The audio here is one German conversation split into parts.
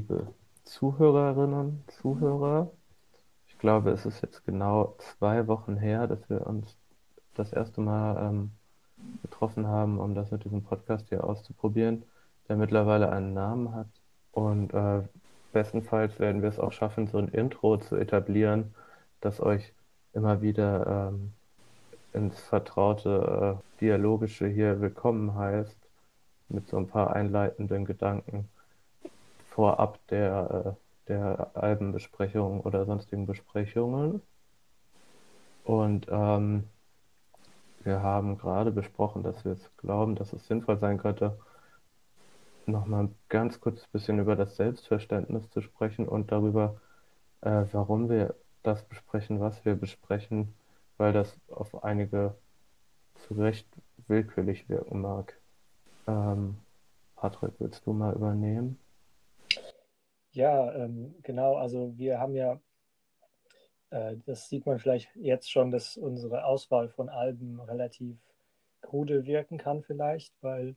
Liebe Zuhörerinnen, Zuhörer. Ich glaube, es ist jetzt genau zwei Wochen her, dass wir uns das erste Mal ähm, getroffen haben, um das mit diesem Podcast hier auszuprobieren, der mittlerweile einen Namen hat. Und äh, bestenfalls werden wir es auch schaffen, so ein Intro zu etablieren, das euch immer wieder ähm, ins vertraute äh, Dialogische hier willkommen heißt, mit so ein paar einleitenden Gedanken vorab der, äh, der Albenbesprechungen oder sonstigen Besprechungen. Und ähm, wir haben gerade besprochen, dass wir es glauben, dass es sinnvoll sein könnte, nochmal ganz kurz ein bisschen über das Selbstverständnis zu sprechen und darüber, äh, warum wir das besprechen, was wir besprechen, weil das auf einige zu Recht willkürlich wirken mag. Ähm, Patrick, willst du mal übernehmen? Ja, ähm, genau. Also wir haben ja, äh, das sieht man vielleicht jetzt schon, dass unsere Auswahl von Alben relativ krude wirken kann vielleicht, weil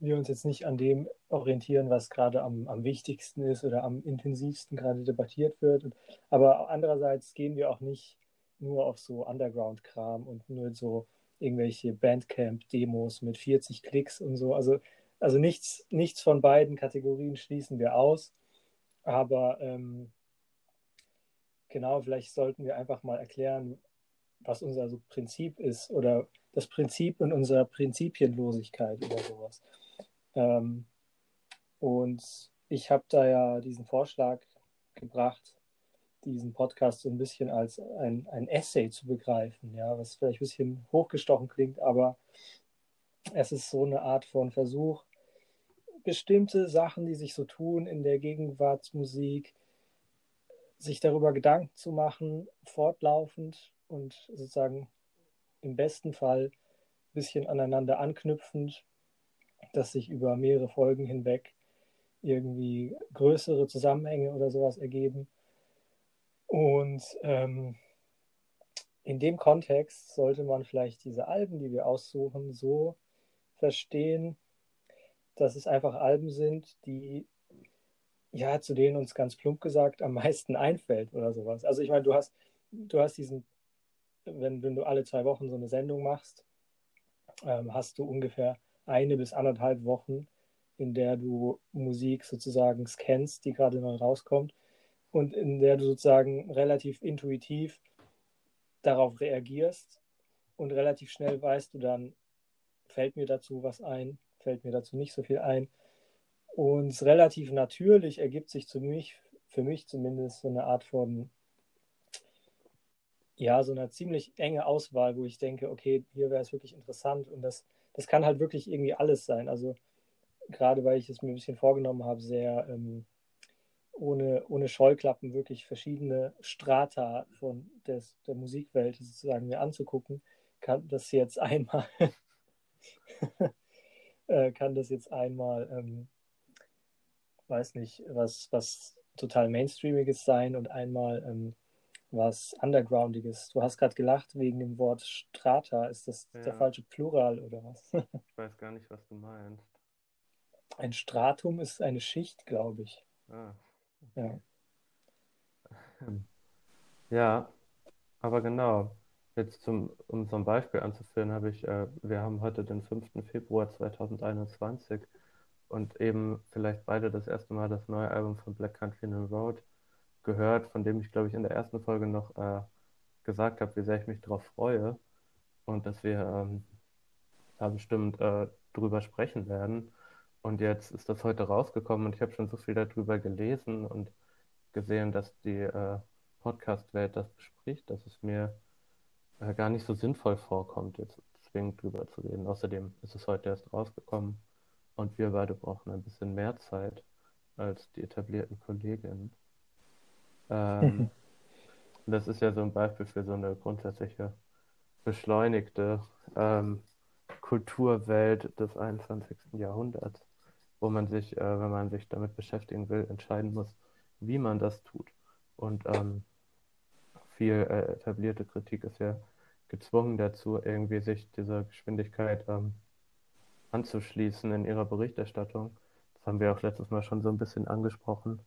wir uns jetzt nicht an dem orientieren, was gerade am, am wichtigsten ist oder am intensivsten gerade debattiert wird. Aber andererseits gehen wir auch nicht nur auf so Underground-Kram und nur so irgendwelche Bandcamp-Demos mit 40 Klicks und so. Also, also nichts, nichts von beiden Kategorien schließen wir aus. Aber ähm, genau, vielleicht sollten wir einfach mal erklären, was unser so Prinzip ist oder das Prinzip in unserer Prinzipienlosigkeit oder sowas. Ähm, und ich habe da ja diesen Vorschlag gebracht, diesen Podcast so ein bisschen als ein, ein Essay zu begreifen, ja, was vielleicht ein bisschen hochgestochen klingt, aber es ist so eine Art von Versuch, bestimmte Sachen, die sich so tun in der Gegenwartsmusik, sich darüber Gedanken zu machen, fortlaufend und sozusagen im besten Fall ein bisschen aneinander anknüpfend, dass sich über mehrere Folgen hinweg irgendwie größere Zusammenhänge oder sowas ergeben. Und ähm, in dem Kontext sollte man vielleicht diese Alben, die wir aussuchen, so verstehen, dass es einfach Alben sind, die ja, zu denen uns ganz plump gesagt am meisten einfällt oder sowas. Also ich meine, du hast, du hast diesen, wenn, wenn du alle zwei Wochen so eine Sendung machst, ähm, hast du ungefähr eine bis anderthalb Wochen, in der du Musik sozusagen scannst, die gerade neu rauskommt und in der du sozusagen relativ intuitiv darauf reagierst und relativ schnell weißt du dann, fällt mir dazu was ein, fällt mir dazu nicht so viel ein. Und relativ natürlich ergibt sich zu mich, für mich zumindest so eine Art von, ja, so eine ziemlich enge Auswahl, wo ich denke, okay, hier wäre es wirklich interessant und das, das kann halt wirklich irgendwie alles sein. Also gerade weil ich es mir ein bisschen vorgenommen habe, sehr ähm, ohne, ohne Scheuklappen wirklich verschiedene Strata von des, der Musikwelt sozusagen mir anzugucken, kann das jetzt einmal äh, kann das jetzt einmal, ähm, weiß nicht, was, was total Mainstreamiges sein und einmal ähm, was Undergroundiges. Du hast gerade gelacht wegen dem Wort Strata. Ist das ja. der falsche Plural oder was? ich weiß gar nicht, was du meinst. Ein Stratum ist eine Schicht, glaube ich. Ah. Ja. ja, aber genau. Jetzt zum, um so ein Beispiel anzuführen, habe ich, äh, wir haben heute den 5. Februar 2021 und eben vielleicht beide das erste Mal das neue Album von Black Country New Road gehört, von dem ich, glaube ich, in der ersten Folge noch äh, gesagt habe, wie sehr ich mich darauf freue und dass wir ähm, da bestimmt äh, drüber sprechen werden. Und jetzt ist das heute rausgekommen und ich habe schon so viel darüber gelesen und gesehen, dass die äh, Podcast-Welt das bespricht, dass es mir gar nicht so sinnvoll vorkommt, jetzt zwingend drüber zu reden. Außerdem ist es heute erst rausgekommen und wir beide brauchen ein bisschen mehr Zeit als die etablierten Kolleginnen. Ähm, das ist ja so ein Beispiel für so eine grundsätzliche beschleunigte ähm, Kulturwelt des 21. Jahrhunderts, wo man sich, äh, wenn man sich damit beschäftigen will, entscheiden muss, wie man das tut. Und ähm, viel äh, etablierte Kritik ist ja gezwungen dazu, irgendwie sich dieser Geschwindigkeit ähm, anzuschließen in ihrer Berichterstattung. Das haben wir auch letztes Mal schon so ein bisschen angesprochen,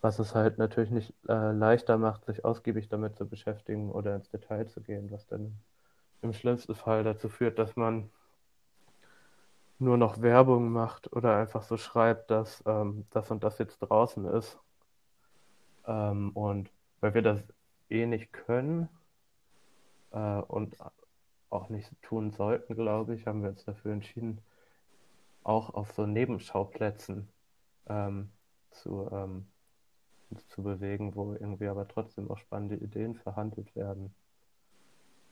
was es halt natürlich nicht äh, leichter macht, sich ausgiebig damit zu beschäftigen oder ins Detail zu gehen, was dann im schlimmsten Fall dazu führt, dass man nur noch Werbung macht oder einfach so schreibt, dass ähm, das und das jetzt draußen ist. Ähm, und weil wir das eh nicht können äh, und auch nicht tun sollten, glaube ich, haben wir uns dafür entschieden, auch auf so Nebenschauplätzen ähm, zu, ähm, zu bewegen, wo irgendwie aber trotzdem auch spannende Ideen verhandelt werden,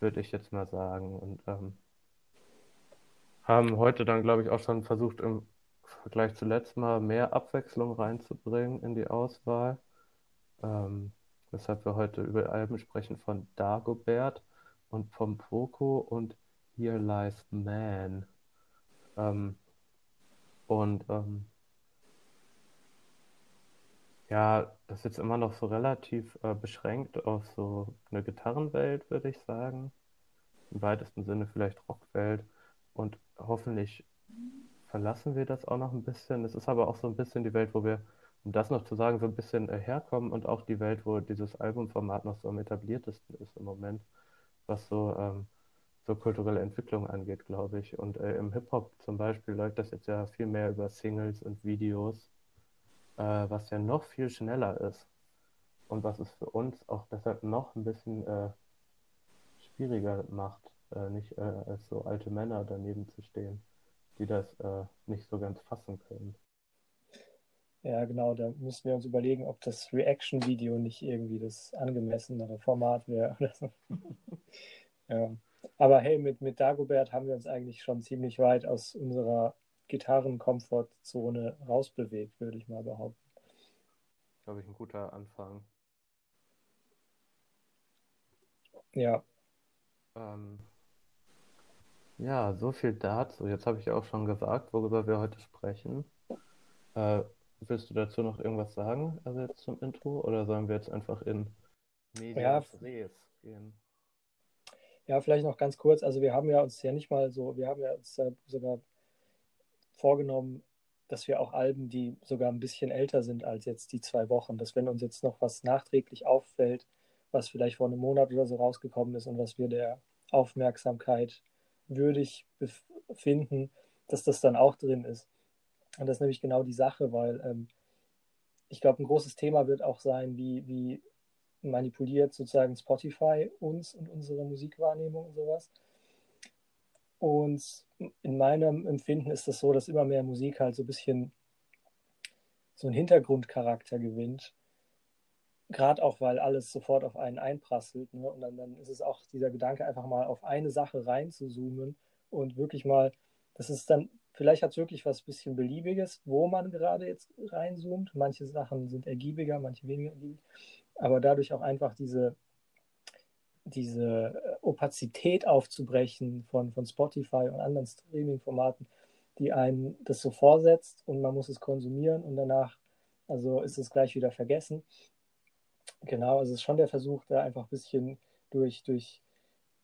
würde ich jetzt mal sagen. Und ähm, haben heute dann, glaube ich, auch schon versucht, im Vergleich zu letztem Mal mehr Abwechslung reinzubringen in die Auswahl. Ähm, weshalb wir heute über Alben sprechen von Dagobert und vom Poco und Here Lies Man. Ähm, und ähm, ja, das ist jetzt immer noch so relativ äh, beschränkt auf so eine Gitarrenwelt, würde ich sagen. Im weitesten Sinne vielleicht Rockwelt. Und hoffentlich verlassen wir das auch noch ein bisschen. Es ist aber auch so ein bisschen die Welt, wo wir, um das noch zu sagen, so ein bisschen äh, herkommen und auch die Welt, wo dieses Albumformat noch so am etabliertesten ist im Moment, was so, ähm, so kulturelle Entwicklung angeht, glaube ich. Und äh, im Hip-Hop zum Beispiel läuft das jetzt ja viel mehr über Singles und Videos, äh, was ja noch viel schneller ist. Und was es für uns auch deshalb noch ein bisschen äh, schwieriger macht, äh, nicht als so alte Männer daneben zu stehen, die das nicht so ganz fassen können. Ja, genau, da müssen wir uns überlegen, ob das Reaction-Video nicht irgendwie das angemessenere Format wäre oder so. ja. Aber hey, mit, mit Dagobert haben wir uns eigentlich schon ziemlich weit aus unserer Gitarren-Komfortzone rausbewegt, würde ich mal behaupten. Glaube ich, ein guter Anfang. Ja. Ähm, ja, so viel dazu. Jetzt habe ich auch schon gesagt, worüber wir heute sprechen. Äh, willst du dazu noch irgendwas sagen, also jetzt zum Intro, oder sollen wir jetzt einfach in Medias ja, Res gehen? Ja, vielleicht noch ganz kurz. Also wir haben ja uns ja nicht mal so, wir haben ja uns sogar vorgenommen, dass wir auch Alben, die sogar ein bisschen älter sind als jetzt die zwei Wochen, dass wenn uns jetzt noch was nachträglich auffällt, was vielleicht vor einem Monat oder so rausgekommen ist und was wir der Aufmerksamkeit würdig befinden, dass das dann auch drin ist. Und das ist nämlich genau die Sache, weil ähm, ich glaube, ein großes Thema wird auch sein, wie, wie manipuliert sozusagen Spotify uns und unsere Musikwahrnehmung und sowas. Und in meinem Empfinden ist das so, dass immer mehr Musik halt so ein bisschen so einen Hintergrundcharakter gewinnt Gerade auch, weil alles sofort auf einen einprasselt. Ne? Und dann, dann ist es auch dieser Gedanke, einfach mal auf eine Sache reinzuzoomen und wirklich mal, das ist dann, vielleicht hat es wirklich was bisschen Beliebiges, wo man gerade jetzt reinzoomt. Manche Sachen sind ergiebiger, manche weniger ergiebig. Aber dadurch auch einfach diese, diese Opazität aufzubrechen von, von Spotify und anderen Streaming-Formaten, die einen das so vorsetzt und man muss es konsumieren und danach, also ist es gleich wieder vergessen. Genau, also es ist schon der Versuch, da einfach ein bisschen durch, durch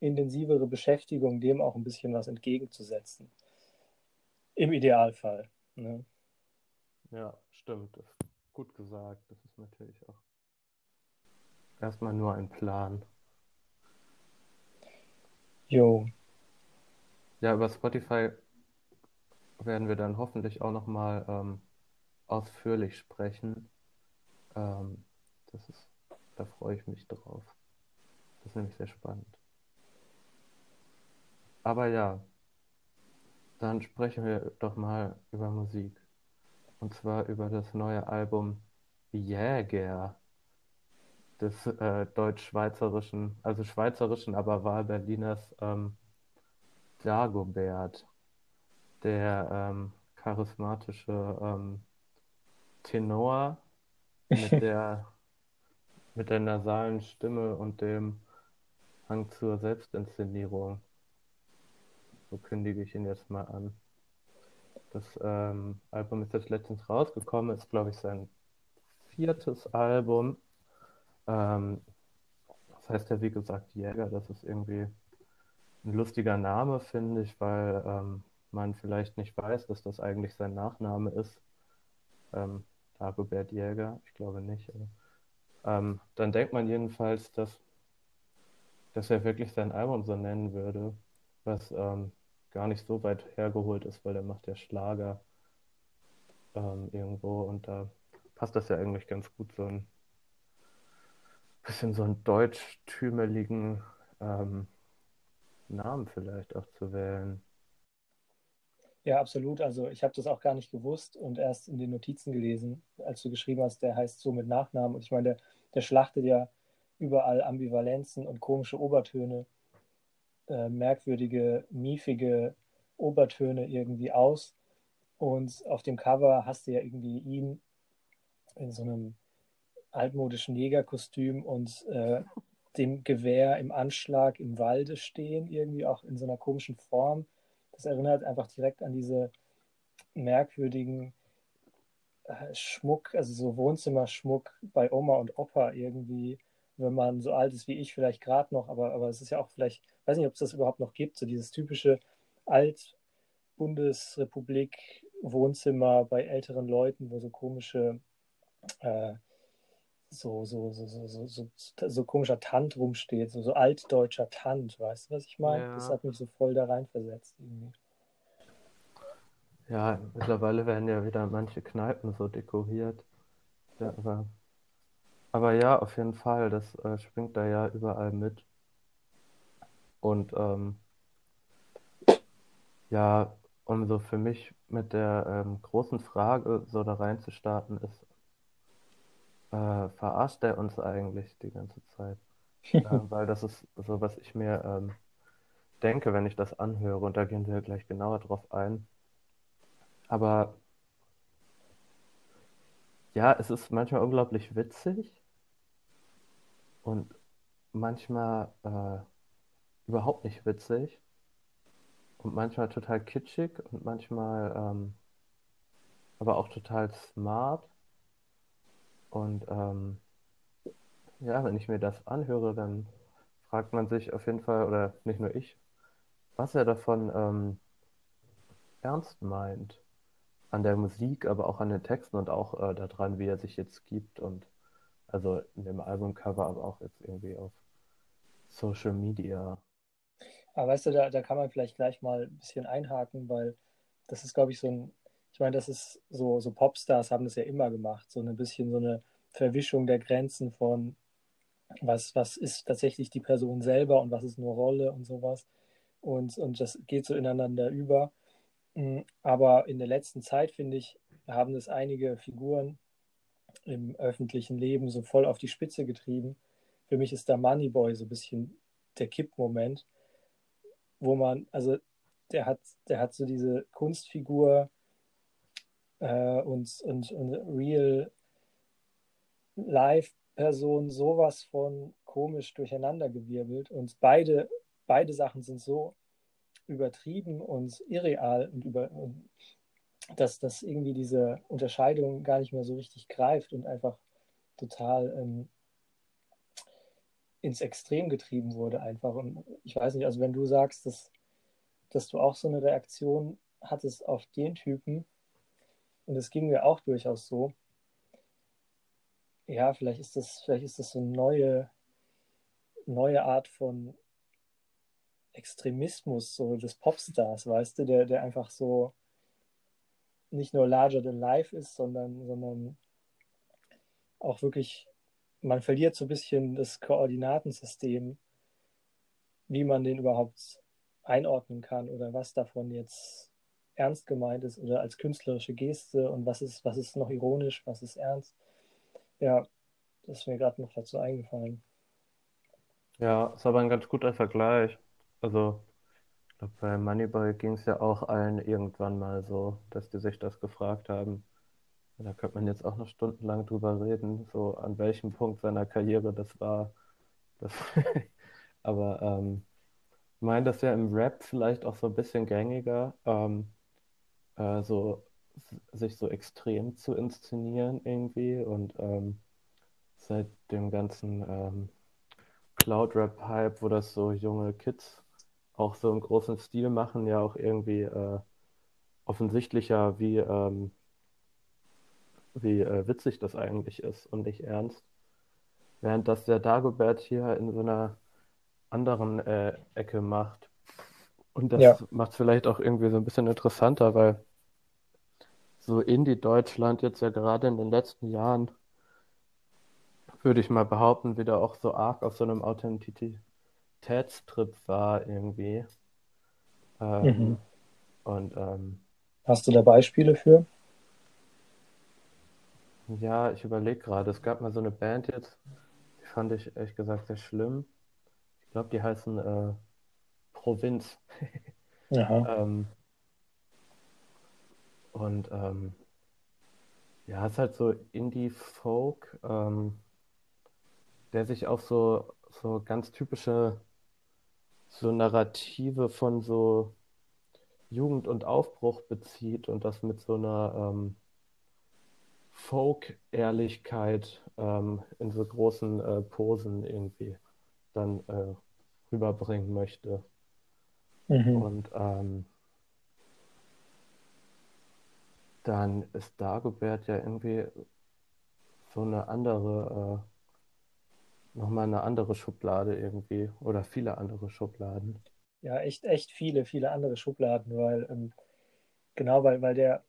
intensivere Beschäftigung dem auch ein bisschen was entgegenzusetzen. Im Idealfall. Ne? Ja, stimmt. Gut gesagt. Das ist natürlich auch erstmal nur ein Plan. Jo. Ja, über Spotify werden wir dann hoffentlich auch nochmal ähm, ausführlich sprechen. Ähm, das ist da freue ich mich drauf. Das ist nämlich sehr spannend. Aber ja, dann sprechen wir doch mal über Musik. Und zwar über das neue Album Jäger des äh, deutsch-schweizerischen, also schweizerischen, aber Wahlberliners ähm, Dagobert, der ähm, charismatische ähm, Tenor mit der mit der nasalen Stimme und dem Hang zur Selbstinszenierung. So kündige ich ihn jetzt mal an. Das ähm, Album ist jetzt letztens rausgekommen, ist glaube ich sein viertes Album. Ähm, das heißt ja wie gesagt Jäger, das ist irgendwie ein lustiger Name, finde ich, weil ähm, man vielleicht nicht weiß, dass das eigentlich sein Nachname ist. ähm, Dagobert Jäger, ich glaube nicht, aber, ähm, dann denkt man jedenfalls, dass, dass er wirklich sein Album so nennen würde, was ähm, gar nicht so weit hergeholt ist, weil er macht ja Schlager ähm, irgendwo und da passt das ja eigentlich ganz gut, so ein bisschen so einen deutschtümeligen ähm, Namen vielleicht auch zu wählen. Ja, absolut. Also ich habe das auch gar nicht gewusst und erst in den Notizen gelesen, als du geschrieben hast, der heißt so mit Nachnamen. Und ich meine, der, der schlachtet ja überall Ambivalenzen und komische Obertöne, äh, merkwürdige, miefige Obertöne irgendwie aus. Und auf dem Cover hast du ja irgendwie ihn in so einem altmodischen Jägerkostüm und äh, dem Gewehr im Anschlag im Walde stehen, irgendwie auch in so einer komischen Form. Das erinnert einfach direkt an diese merkwürdigen äh, Schmuck, also so Wohnzimmerschmuck bei Oma und Opa irgendwie, wenn man so alt ist wie ich, vielleicht gerade noch, aber, aber es ist ja auch vielleicht, weiß nicht, ob es das überhaupt noch gibt, so dieses typische Alt-Bundesrepublik Wohnzimmer bei älteren Leuten, wo so komische äh, so, so, so, so, so, so, so komischer Tant rumsteht, so, so altdeutscher Tant, weißt du, was ich meine? Ja. Das hat mich so voll da reinversetzt irgendwie. Ja, mittlerweile werden ja wieder manche Kneipen so dekoriert. Ja, aber, aber ja, auf jeden Fall, das äh, springt da ja überall mit. Und ähm, ja, um so für mich mit der ähm, großen Frage so da reinzustarten, ist äh, verarscht er uns eigentlich die ganze Zeit? äh, weil das ist so, was ich mir ähm, denke, wenn ich das anhöre, und da gehen wir gleich genauer drauf ein. Aber ja, es ist manchmal unglaublich witzig und manchmal äh, überhaupt nicht witzig und manchmal total kitschig und manchmal ähm, aber auch total smart. Und ähm, ja, wenn ich mir das anhöre, dann fragt man sich auf jeden Fall, oder nicht nur ich, was er davon ähm, ernst meint. An der Musik, aber auch an den Texten und auch äh, daran, wie er sich jetzt gibt. Und also in dem Albumcover, aber auch jetzt irgendwie auf Social Media. Aber weißt du, da, da kann man vielleicht gleich mal ein bisschen einhaken, weil das ist, glaube ich, so ein ich meine, das ist so, so Popstars haben das ja immer gemacht, so ein bisschen so eine Verwischung der Grenzen von was, was ist tatsächlich die Person selber und was ist nur Rolle und sowas. Und, und das geht so ineinander über. Mm, aber in der letzten Zeit, finde ich, haben das einige Figuren im öffentlichen Leben so voll auf die Spitze getrieben. Für mich ist da Moneyboy so ein bisschen der Kippmoment, wo man, also der hat, der hat so diese Kunstfigur, äh, und, und, und Real Live-Person sowas von komisch durcheinandergewirbelt. Und beide, beide Sachen sind so übertrieben und irreal und über und dass das irgendwie diese Unterscheidung gar nicht mehr so richtig greift und einfach total ähm, ins Extrem getrieben wurde einfach. Und ich weiß nicht, also wenn du sagst, dass, dass du auch so eine Reaktion hattest auf den Typen, und es ging mir auch durchaus so. Ja, vielleicht ist das, vielleicht ist das so eine neue, neue Art von Extremismus, so des Popstars, weißt du, der, der einfach so nicht nur larger than life ist, sondern, sondern auch wirklich, man verliert so ein bisschen das Koordinatensystem, wie man den überhaupt einordnen kann oder was davon jetzt ernst gemeint ist oder als künstlerische Geste und was ist, was ist noch ironisch, was ist ernst. Ja, das ist mir gerade noch dazu eingefallen. Ja, ist aber ein ganz guter Vergleich. Also, glaube, bei Moneyball ging es ja auch allen irgendwann mal so, dass die sich das gefragt haben. Da könnte man jetzt auch noch stundenlang drüber reden, so an welchem Punkt seiner Karriere das war. Das aber ähm, ich meine, das ja im Rap vielleicht auch so ein bisschen gängiger. Ähm, äh, so sich so extrem zu inszenieren irgendwie und ähm, seit dem ganzen ähm, Cloud-Rap-Hype, wo das so junge Kids auch so im großen Stil machen, ja auch irgendwie äh, offensichtlicher, wie, ähm, wie äh, witzig das eigentlich ist und nicht ernst. Während das der Dagobert hier in so einer anderen äh, Ecke macht. Und das Ja. macht es vielleicht auch irgendwie so ein bisschen interessanter, weil so Indie-Deutschland jetzt ja gerade in den letzten Jahren, würde ich mal behaupten, wieder auch so arg auf so einem Authentizitätstrip war irgendwie. Ähm, Mhm. Und ähm, Hast du da Beispiele für? ja, ich überlege gerade, es gab mal so eine Band jetzt, die fand ich ehrlich gesagt sehr schlimm. Ich glaube, die heißen äh, Provinz. Ähm, und ähm, ja, es ist halt so Indie-Folk, ähm, der sich auf so, so ganz typische so Narrative von so Jugend und Aufbruch bezieht und das mit so einer ähm, Folk-Ehrlichkeit ähm, in so großen äh, Posen irgendwie dann äh, rüberbringen möchte. Mhm. Und ähm, dann ist Dagobert ja irgendwie so eine andere, äh, nochmal eine andere Schublade irgendwie oder viele andere Schubladen. Ja, echt, echt viele, viele andere Schubladen, weil ähm, genau, weil, weil der,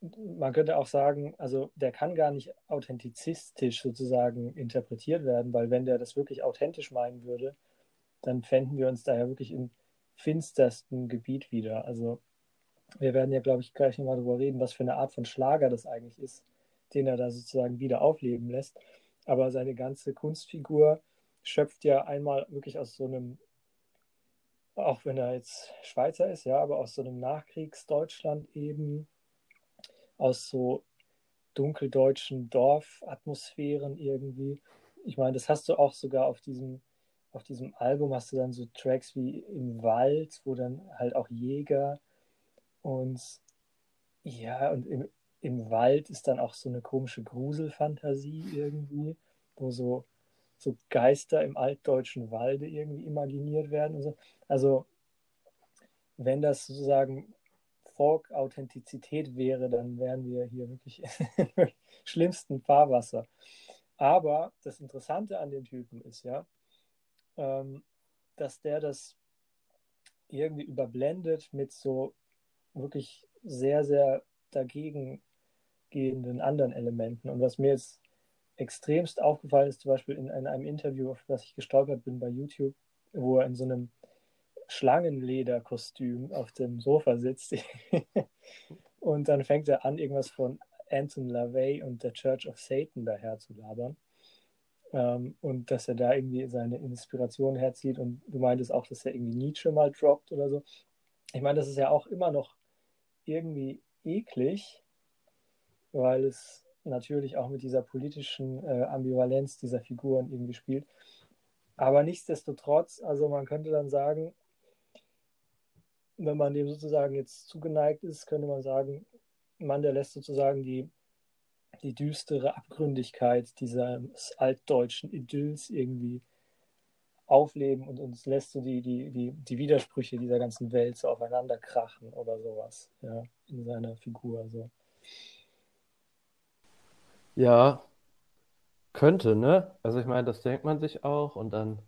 man könnte auch sagen, also der kann gar nicht authentizistisch sozusagen interpretiert werden, weil wenn der das wirklich authentisch meinen würde, dann fänden wir uns da ja wirklich im finstersten Gebiet wieder. Also wir werden ja, glaube ich, gleich nochmal darüber reden, was für eine Art von Schlager das eigentlich ist, den er da sozusagen wieder aufleben lässt. Aber seine ganze Kunstfigur schöpft ja einmal wirklich aus so einem, auch wenn er jetzt Schweizer ist, ja, aber aus so einem Nachkriegsdeutschland eben, aus so dunkeldeutschen Dorfatmosphären irgendwie. Ich meine, das hast du auch sogar auf diesem, auf diesem Album, hast du dann so Tracks wie Im Wald, wo dann halt auch Jäger und ja, und im, im Wald ist dann auch so eine komische Gruselfantasie irgendwie, wo so, so Geister im altdeutschen Walde irgendwie imaginiert werden und so. Also, wenn das sozusagen Folk-Authentizität wäre, dann wären wir hier wirklich im schlimmsten Fahrwasser. Aber das Interessante an den Typen ist ja, ähm, dass der das irgendwie überblendet mit so wirklich sehr, sehr dagegen gehenden anderen Elementen. Und was mir jetzt extremst aufgefallen ist, zum Beispiel in, in einem Interview, auf das ich gestolpert bin bei YouTube, wo er in so einem Schlangenlederkostüm auf dem Sofa sitzt. und dann fängt er an, irgendwas von Anton LaVey und der Church of Satan daher zu labern. Ähm, und dass er da irgendwie seine Inspiration herzieht. Und du meintest auch, dass er irgendwie Nietzsche mal droppt oder so. Ich meine, das ist ja auch immer noch irgendwie eklig, weil es natürlich auch mit dieser politischen äh, Ambivalenz dieser Figuren irgendwie spielt. Aber nichtsdestotrotz, also man könnte dann sagen, wenn man dem sozusagen jetzt zugeneigt ist, könnte man sagen, man, der lässt sozusagen die, die düstere Abgründigkeit dieses altdeutschen Idylls irgendwie aufleben und uns lässt so die, die, die, die Widersprüche dieser ganzen Welt so aufeinander krachen oder sowas, ja, in seiner Figur. So. Ja, könnte, ne? Also ich meine, das denkt man sich auch und dann,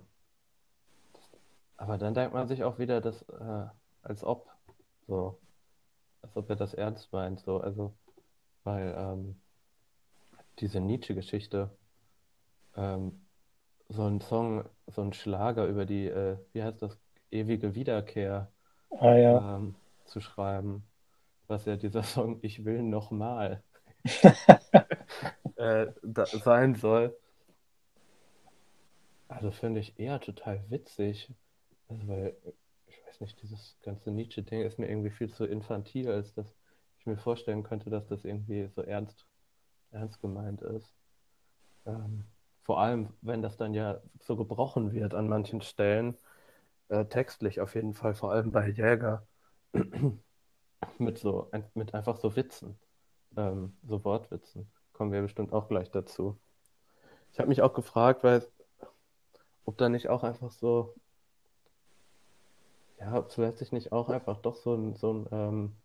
aber dann denkt man sich auch wieder, dass, äh, als ob, so, als ob er das ernst meint, so, also, weil ähm, diese Nietzsche-Geschichte, ähm, so ein Song, so ein Schlager über die, äh, wie heißt das, ewige Wiederkehr Ah ja. ähm, zu schreiben, was ja dieser Song Ich will nochmal äh, da sein soll. Also finde ich eher total witzig. Also weil, ich weiß nicht, dieses ganze Nietzsche-Ding ist mir irgendwie viel zu infantil, als dass ich mir vorstellen könnte, dass das irgendwie so ernst, ernst gemeint ist. Ähm, vor allem, wenn das dann ja so gebrochen wird an manchen Stellen, äh, textlich auf jeden Fall, vor allem bei Jäger, mit so, mit einfach so Witzen, ähm, so Wortwitzen. Kommen wir bestimmt auch gleich dazu. Ich habe mich auch gefragt, weil, ob da nicht auch einfach so, ja, ob zuletzt sich nicht auch einfach doch so ein, so ein, ähm,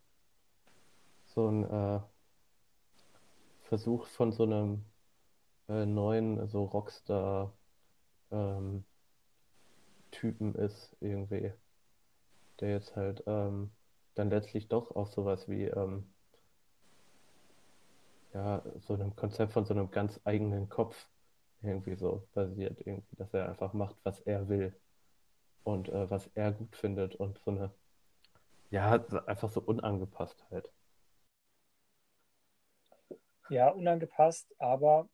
so ein äh, Versuch von so einem äh, neuen, so Rockstar ähm, Typen ist, irgendwie, der jetzt halt ähm, dann letztlich doch auf sowas wie ähm, ja, so einem Konzept von so einem ganz eigenen Kopf irgendwie so basiert, irgendwie, dass er einfach macht, was er will und äh, was er gut findet und so eine, ja, einfach so unangepasst halt. Ja, unangepasst, aber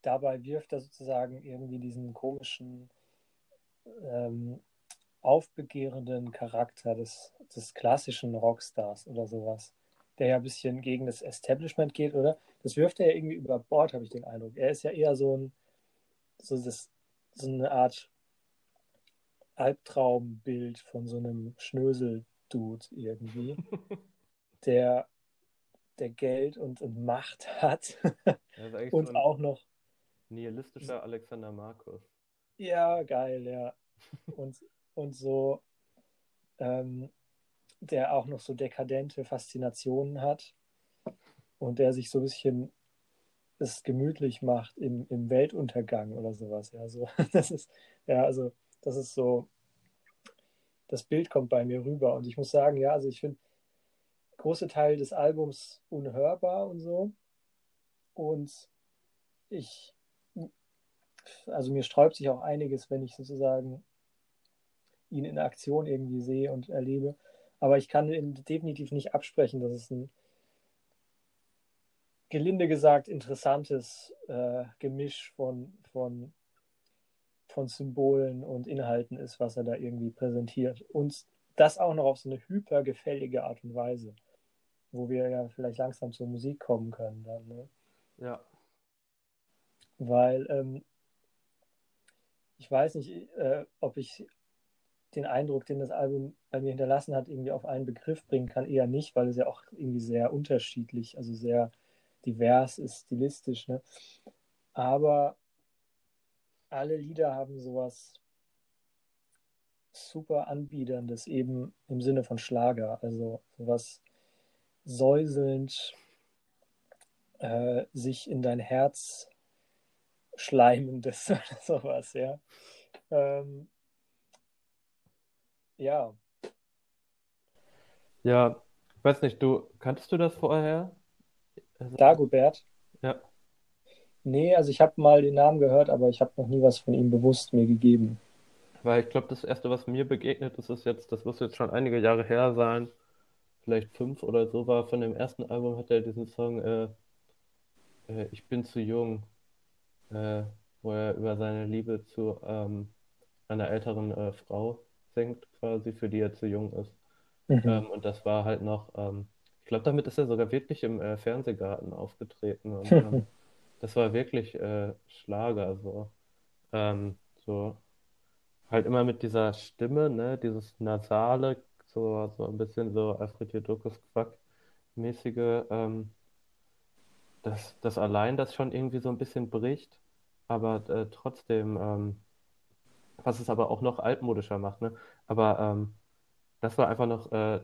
dabei wirft er sozusagen irgendwie diesen komischen, ähm, aufbegehrenden Charakter des, des klassischen Rockstars oder sowas, der ja ein bisschen gegen das Establishment geht, oder? Das wirft er ja irgendwie über Bord, habe ich den Eindruck. Er ist ja eher so ein, so, das, so eine Art Albtraumbild von so einem Schnösel-Dude irgendwie, der, der Geld und, und Macht hat und so auch noch nihilistischer Alexander Markus. Ja, geil, ja. Und, und so, ähm, der auch noch so dekadente Faszinationen hat und der sich so ein bisschen es gemütlich macht im, im Weltuntergang oder sowas. Ja, so, das ist, ja, also, das ist so, das Bild kommt bei mir rüber und ich muss sagen, ja, also ich finde große Teile des Albums unhörbar und so und ich also mir sträubt sich auch einiges, wenn ich sozusagen ihn in Aktion irgendwie sehe und erlebe. Aber ich kann definitiv nicht absprechen, dass es ein gelinde gesagt interessantes äh, Gemisch von, von, von Symbolen und Inhalten ist, was er da irgendwie präsentiert. Und das auch noch auf so eine hypergefällige Art und Weise, wo wir ja vielleicht langsam zur Musik kommen können dann. Ne? Ja. Weil ähm, ich weiß nicht, äh, ob ich den Eindruck, den das Album bei mir hinterlassen hat, irgendwie auf einen Begriff bringen kann. Eher nicht, weil es ja auch irgendwie sehr unterschiedlich, also sehr divers ist, stilistisch. Ne? Aber alle Lieder haben sowas super Anbiederndes, eben im Sinne von Schlager. Also sowas säuselnd äh, sich in dein Herz Schleimendes oder sowas, ja. Ähm, ja. Ja, ich weiß nicht, du, kanntest du das vorher? Also, Dagobert? Ja. Nee, also ich habe mal den Namen gehört, aber ich habe noch nie was von ihm bewusst mir gegeben. Weil ich glaube, das erste, was mir begegnet ist, ist jetzt, das muss jetzt schon einige Jahre her sein, vielleicht fünf oder so, war von dem ersten Album hat er diesen Song äh, äh, Ich bin zu jung äh, wo er über seine Liebe zu ähm, einer älteren äh, Frau singt, quasi, für die er zu jung ist. Mhm. Ähm, und das war halt noch, ähm, ich glaube, damit ist er sogar wirklich im äh, Fernsehgarten aufgetreten. Und, ähm, das war wirklich äh, Schlager, so. Ähm, so. Halt immer mit dieser Stimme, ne, dieses nasale, so, so ein bisschen so Alfred Jodokus Quack-mäßige, ähm, dass das allein das schon irgendwie so ein bisschen bricht aber äh, trotzdem, ähm, was es aber auch noch altmodischer macht, ne? Aber ähm, das war einfach noch äh,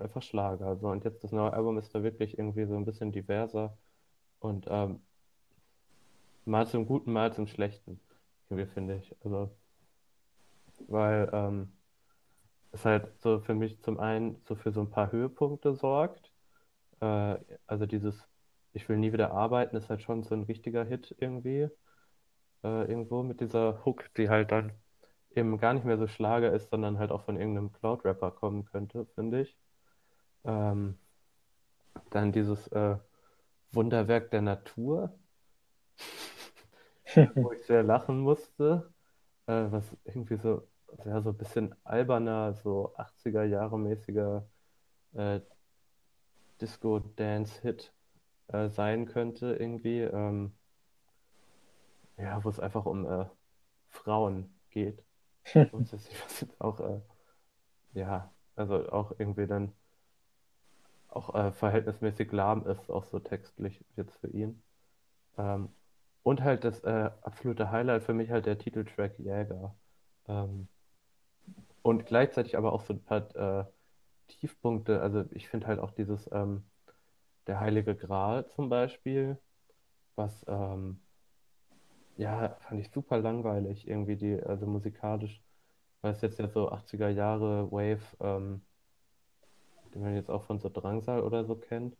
einfach Schlager. Also, und jetzt das neue Album ist da wirklich irgendwie so ein bisschen diverser und ähm, mal zum Guten, mal zum Schlechten, irgendwie finde ich. Also, weil ähm, es halt so für mich zum einen so für so ein paar Höhepunkte sorgt. Äh, also dieses Ich will nie wieder arbeiten ist halt schon so ein richtiger Hit irgendwie äh, irgendwo mit dieser Hook, die halt dann eben gar nicht mehr so Schlager ist, sondern halt auch von irgendeinem Cloud-Rapper kommen könnte, finde ich. Ähm, dann dieses äh, Wunderwerk der Natur, wo ich sehr lachen musste, äh, was irgendwie so, ja, so ein bisschen alberner, so 80er Jahre mäßiger äh, Disco-Dance-Hit äh, sein könnte, irgendwie. Ähm, ja, wo es einfach um äh, Frauen geht. Grundsätzlich, was jetzt auch, äh, ja, also auch irgendwie dann auch äh, verhältnismäßig lahm ist, auch so textlich jetzt für ihn. Ähm, und halt das äh, absolute Highlight für mich halt der Titeltrack Jäger. Ähm, und gleichzeitig aber auch so ein paar äh, Tiefpunkte. Also ich finde halt auch dieses, ähm, Der Heilige Gral zum Beispiel, was ähm, ja, fand ich super langweilig irgendwie die, also musikalisch, weil es jetzt ja so 80er Jahre Wave, ähm, den man jetzt auch von so Drangsal oder so kennt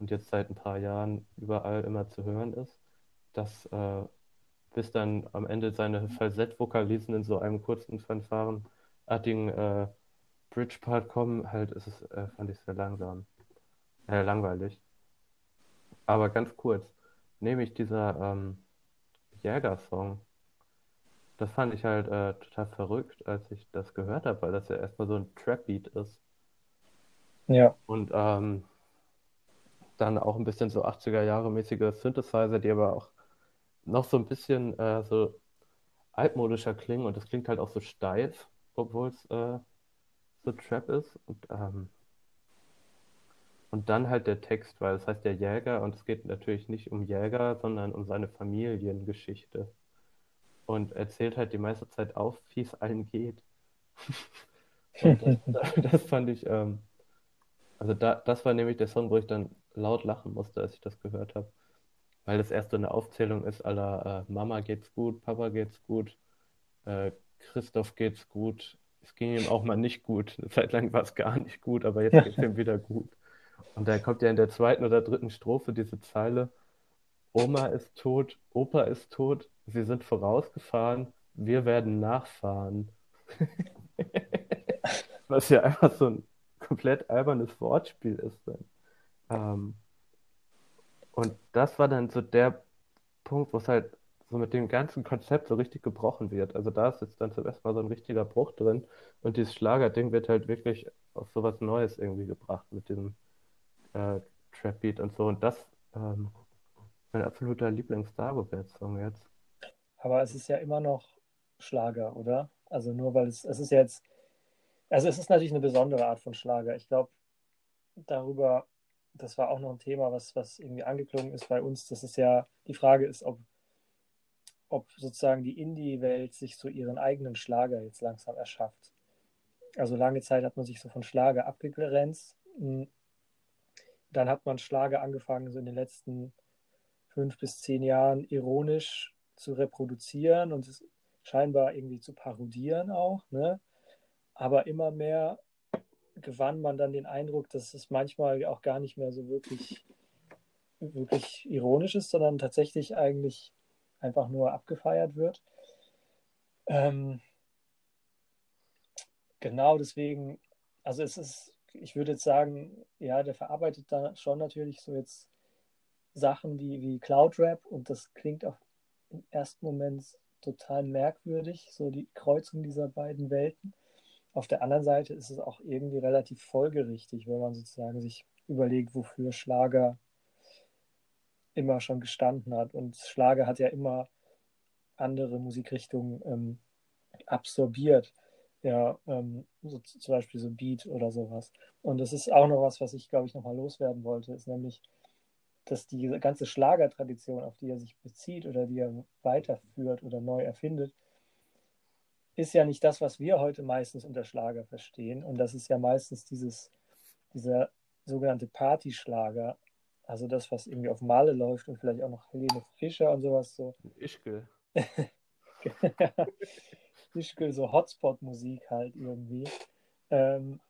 und jetzt seit ein paar Jahren überall immer zu hören ist, dass äh, bis dann am Ende seine Falsettvokalisien in so einem kurzen fanfarenartigen äh, Bridge-Part kommen, halt ist es, äh, fand ich sehr langsam, äh, langweilig. Aber ganz kurz, nämlich dieser ähm, Jäger-Song, das fand ich halt äh, total verrückt, als ich das gehört habe, weil das ja erstmal so ein Trap-Beat ist. Ja. Und ähm, dann auch ein bisschen so 80er Jahre mäßige Synthesizer, die aber auch noch so ein bisschen äh, so altmodischer klingen und das klingt halt auch so steif, obwohl es äh, so Trap ist. Und, ähm, und dann halt der Text, weil es heißt der Jäger und es geht natürlich nicht um Jäger, sondern um seine Familiengeschichte. Und erzählt halt die meiste Zeit auf, wie es allen geht. das, das fand ich, ähm, also da, das war nämlich der Song, wo ich dann laut lachen musste, als ich das gehört habe. Weil das erst so eine Aufzählung ist aller äh, Mama geht's gut, Papa geht's gut, äh, Christoph geht's gut. Es ging ihm auch mal nicht gut. Eine Zeit lang war es gar nicht gut, aber jetzt geht's ihm wieder gut. Und dann kommt ja in der zweiten oder dritten Strophe diese Zeile, Oma ist tot, Opa ist tot, sie sind vorausgefahren, wir werden nachfahren. Was ja einfach so ein komplett albernes Wortspiel ist dann. Ähm, und das war dann so der Punkt, wo es halt so mit dem ganzen Konzept so richtig gebrochen wird. Also da ist jetzt dann zum ersten Mal so ein richtiger Bruch drin und dieses Schlagerding wird halt wirklich auf sowas Neues irgendwie gebracht mit diesem äh, Trap-Beat und so. Und das ähm, mein absoluter Lieblings-Dagobert-Song jetzt. Aber es ist ja immer noch Schlager, oder? Also nur weil es, es ist jetzt, also es ist natürlich eine besondere Art von Schlager. Ich glaube, darüber das war auch noch ein Thema, was, was irgendwie angeklungen ist bei uns. Das ist ja, die Frage ist, ob, ob sozusagen die Indie-Welt sich so ihren eigenen Schlager jetzt langsam erschafft. Also lange Zeit hat man sich so von Schlager abgegrenzt. Dann hat man Schlager angefangen, so in den letzten fünf bis zehn Jahren ironisch zu reproduzieren und es scheinbar irgendwie zu parodieren auch. Ne? Aber immer mehr gewann man dann den Eindruck, dass es manchmal auch gar nicht mehr so wirklich, wirklich ironisch ist, sondern tatsächlich eigentlich einfach nur abgefeiert wird. Ähm, genau deswegen, also es ist, ich würde jetzt sagen, ja, der verarbeitet da schon natürlich so jetzt Sachen wie, wie Cloud Rap und das klingt auch im ersten Moment total merkwürdig, so die Kreuzung dieser beiden Welten. Auf der anderen Seite ist es auch irgendwie relativ folgerichtig, wenn man sozusagen sich überlegt, wofür Schlager immer schon gestanden hat. Und Schlager hat ja immer andere Musikrichtungen ähm, absorbiert. Ja, ähm, so zum Beispiel so Beat oder sowas. Und das ist auch noch was, was ich, glaube ich, nochmal loswerden wollte, ist nämlich, dass die ganze Schlagertradition, auf die er sich bezieht oder die er weiterführt oder neu erfindet, ist ja nicht das, was wir heute meistens unter Schlager verstehen. Und das ist ja meistens dieses, dieser sogenannte Partyschlager. Also das, was irgendwie auf Male läuft und vielleicht auch noch Helene Fischer und sowas so. Ischgl. Ischgl, so Hotspot-Musik halt irgendwie. Ähm,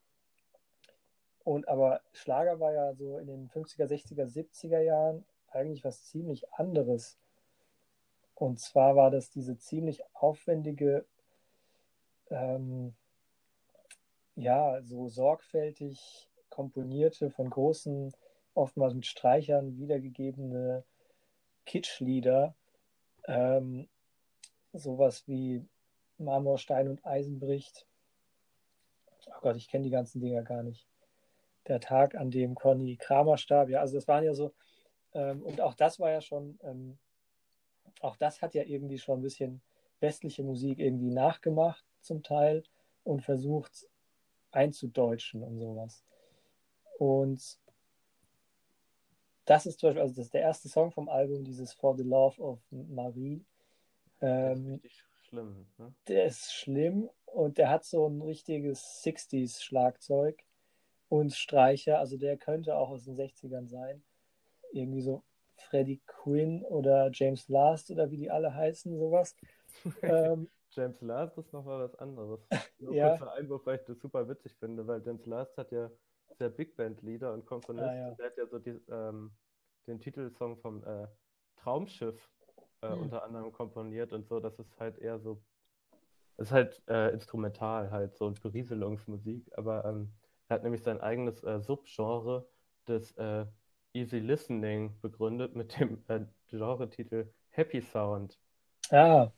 und aber Schlager war ja so in den 50er, 60er, 70er Jahren eigentlich was ziemlich anderes. Und zwar war das diese ziemlich aufwendige ähm, ja, so sorgfältig komponierte, von großen, oftmals mit Streichern wiedergegebene Kitschlieder. Ähm, sowas wie Marmor, Stein und Eisen bricht. Oh Gott, ich kenne die ganzen Dinger gar nicht. Der Tag, an dem Conny Kramer starb, ja, also das waren ja so, ähm, und auch das war ja schon, ähm, auch das hat ja irgendwie schon ein bisschen westliche Musik irgendwie nachgemacht zum Teil und versucht einzudeutschen und sowas. Und das ist zum Beispiel, also das ist der erste Song vom Album, dieses For the Love of Marie. Ähm, der ist schlimm. Ne? Der ist schlimm und der hat so ein richtiges 60s-Schlagzeug. und Streicher, also der könnte auch aus den 60ern sein. Irgendwie so Freddie Quinn oder James Last oder wie die alle heißen, sowas. ähm, James Last ist nochmal was anderes. Nur ja. kurzer Einwurf, weil ich das super witzig finde, weil James Last hat ja sehr Big Band Lieder und Komponist. Ah, ja. Der hat ja so die, ähm, den Titelsong vom äh, Traumschiff äh, hm. unter anderem komponiert und so. Das ist halt eher so, das ist halt äh, instrumental halt so und Berieselungsmusik, aber ähm, er hat nämlich sein eigenes äh, Subgenre des äh, Easy Listening begründet mit dem äh, Genre-Titel Happy Sound. Ja.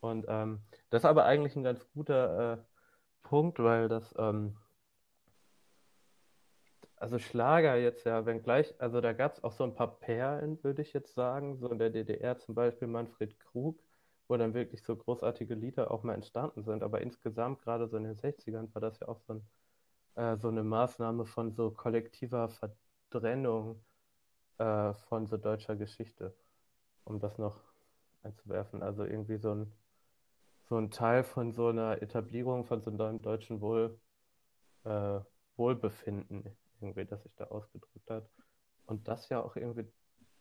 Und ähm, das ist aber eigentlich ein ganz guter äh, Punkt, weil das, ähm, also Schlager jetzt ja, wenn gleich, also da gab es auch so ein paar Perlen, würde ich jetzt sagen, so in der DDR zum Beispiel Manfred Krug, wo dann wirklich so großartige Lieder auch mal entstanden sind, aber insgesamt, gerade so in den 60ern, war das ja auch so, ein, äh, so eine Maßnahme von so kollektiver Verdrennung äh, von so deutscher Geschichte, um das noch einzuwerfen. Also irgendwie so ein, so ein Teil von so einer Etablierung von so einem deutschen Wohl, äh, Wohlbefinden, irgendwie, das sich da ausgedrückt hat. Und das ja auch irgendwie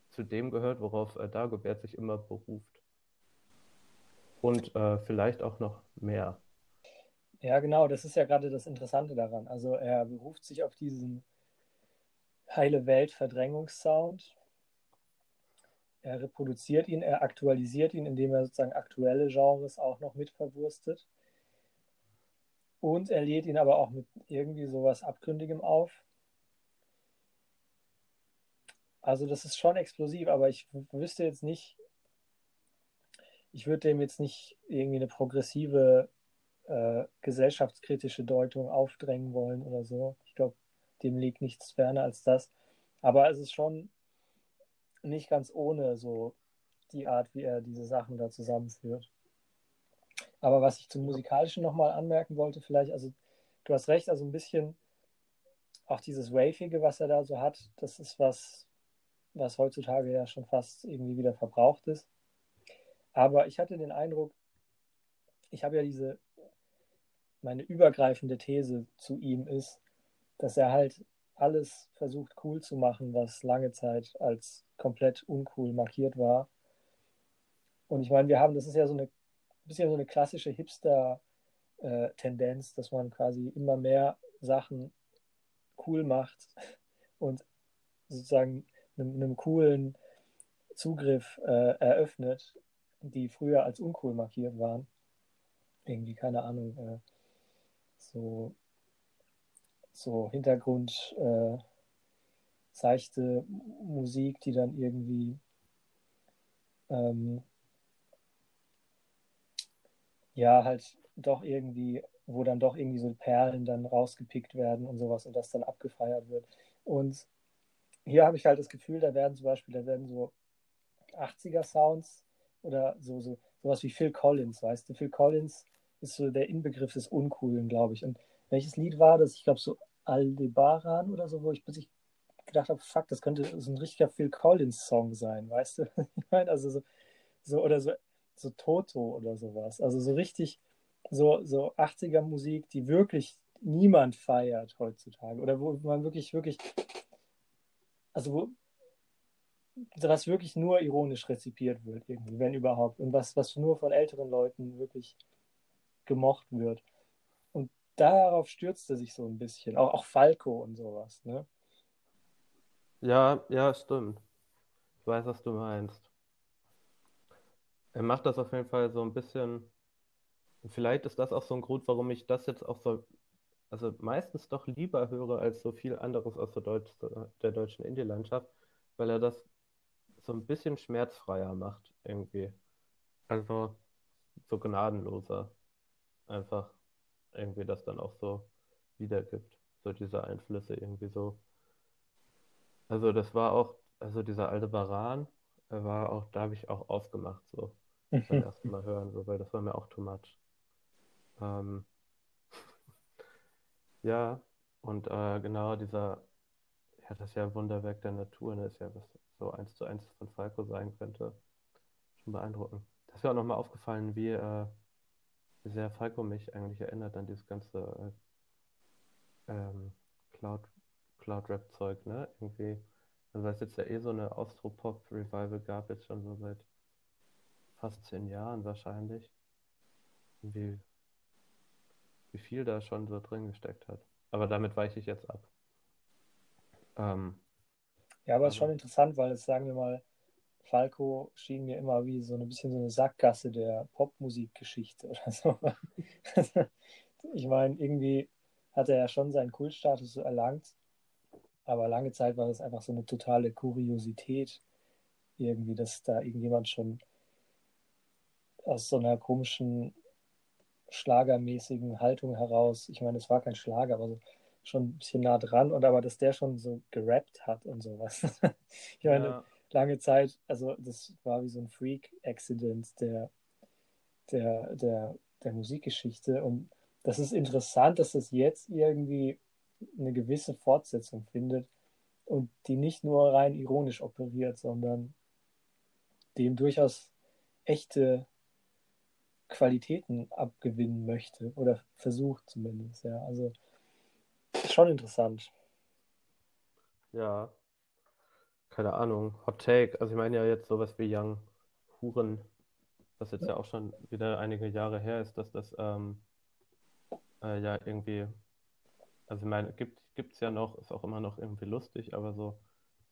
zu dem gehört, worauf äh, Dagobert sich immer beruft. Und äh, vielleicht auch noch mehr. Ja, genau, das ist ja gerade das Interessante daran. Also er beruft sich auf diesen heile Welt Verdrängungssound. Er reproduziert ihn, er aktualisiert ihn, indem er sozusagen aktuelle Genres auch noch mit verwurstet. Und er lädt ihn aber auch mit irgendwie sowas Abgründigem auf. Also das ist schon explosiv, aber ich wüsste jetzt nicht, ich würde dem jetzt nicht irgendwie eine progressive äh, gesellschaftskritische Deutung aufdrängen wollen oder so. Ich glaube, dem liegt nichts ferner als das. Aber es ist schon nicht ganz ohne so die Art, wie er diese Sachen da zusammenführt. Aber was ich zum Musikalischen nochmal anmerken wollte, vielleicht, also du hast recht, also ein bisschen auch dieses Wavige, was er da so hat, das ist was, was heutzutage ja schon fast irgendwie wieder verbraucht ist. Aber ich hatte den Eindruck, ich habe ja diese, meine übergreifende These zu ihm ist, dass er halt alles versucht cool zu machen, was lange Zeit als komplett uncool markiert war. Und ich meine, wir haben, das ist ja so eine bisschen so eine klassische Hipster-Tendenz, dass man quasi immer mehr Sachen cool macht und sozusagen einem, einem coolen Zugriff äh, eröffnet, die früher als uncool markiert waren. Irgendwie, keine Ahnung, äh, so so Hintergrund äh, seichte Musik, die dann irgendwie ähm, ja halt doch irgendwie, wo dann doch irgendwie so Perlen dann rausgepickt werden und sowas und das dann abgefeiert wird. Und hier habe ich halt das Gefühl, da werden zum Beispiel, da werden so 80er Sounds oder so, so sowas wie Phil Collins, weißt du, Phil Collins ist so der Inbegriff des Uncoolen, glaube ich. Und welches Lied war das? Ich glaube so Aldebaran oder so, wo ich bis gedacht habe, fuck, das könnte so ein richtiger Phil Collins-Song sein, weißt du? ich meine, also so, so oder so, so Toto oder sowas. Also so richtig, so, so 80er-Musik, die wirklich niemand feiert heutzutage. Oder wo man wirklich, wirklich, also was wirklich nur ironisch rezipiert wird, irgendwie, wenn überhaupt. Und was, was nur von älteren Leuten wirklich gemocht wird darauf stürzt er sich so ein bisschen. Auch, auch Falco und sowas, ne? Ja, ja, stimmt. Ich weiß, was du meinst. Er macht das auf jeden Fall so ein bisschen. Vielleicht ist das auch so ein Grund, warum ich das jetzt auch so, also meistens doch lieber höre als so viel anderes aus der, Deutsch, der deutschen Indie-Landschaft, weil er das so ein bisschen schmerzfreier macht, irgendwie. Also so gnadenloser. Einfach irgendwie das dann auch so wiedergibt. So diese Einflüsse irgendwie so. Also das war auch, also dieser alte Baran, war auch, da habe ich auch ausgemacht, so beim ersten Mal hören, so, weil das war mir auch too much. Ähm, ja, und äh, genau dieser, ja, das ist ja ein Wunderwerk der Natur, ne, ist ja was so eins zu eins von Falco sein könnte. Schon beeindruckend. Das ist mir auch nochmal aufgefallen, wie äh, wie sehr Falco mich eigentlich erinnert an dieses ganze äh, ähm, Cloud Cloud-Rap-Zeug, ne? Irgendwie. Also weil es jetzt ja eh so eine Austropop-Revival gab, jetzt schon so seit fast zehn Jahren wahrscheinlich. Wie, wie viel da schon so drin gesteckt hat. Aber damit weiche ich jetzt ab. Ähm, ja, aber es ist schon interessant, weil es, sagen wir mal, Falco schien mir immer wie so ein bisschen so eine Sackgasse der Popmusikgeschichte oder so. ich meine, irgendwie hat er ja schon seinen Kultstatus so erlangt, aber lange Zeit war das einfach so eine totale Kuriosität, irgendwie, dass da irgendjemand schon aus so einer komischen schlagermäßigen Haltung heraus, ich meine, es war kein Schlager, aber so schon ein bisschen nah dran und aber dass der schon so gerappt hat und sowas. ich meine, ja. lange Zeit, also das war wie so ein Freak-Accident der, der, der, der Musikgeschichte und das ist interessant, dass das jetzt irgendwie eine gewisse Fortsetzung findet und die nicht nur rein ironisch operiert, sondern dem durchaus echte Qualitäten abgewinnen möchte oder versucht zumindest, ja. Also schon interessant. Ja. Keine Ahnung. Hot Take. Also ich meine ja jetzt sowas wie Young Huren, was jetzt ja, ja auch schon wieder einige Jahre her ist, dass das ähm, äh, ja irgendwie, also ich meine, gibt es ja noch, ist auch immer noch irgendwie lustig, aber so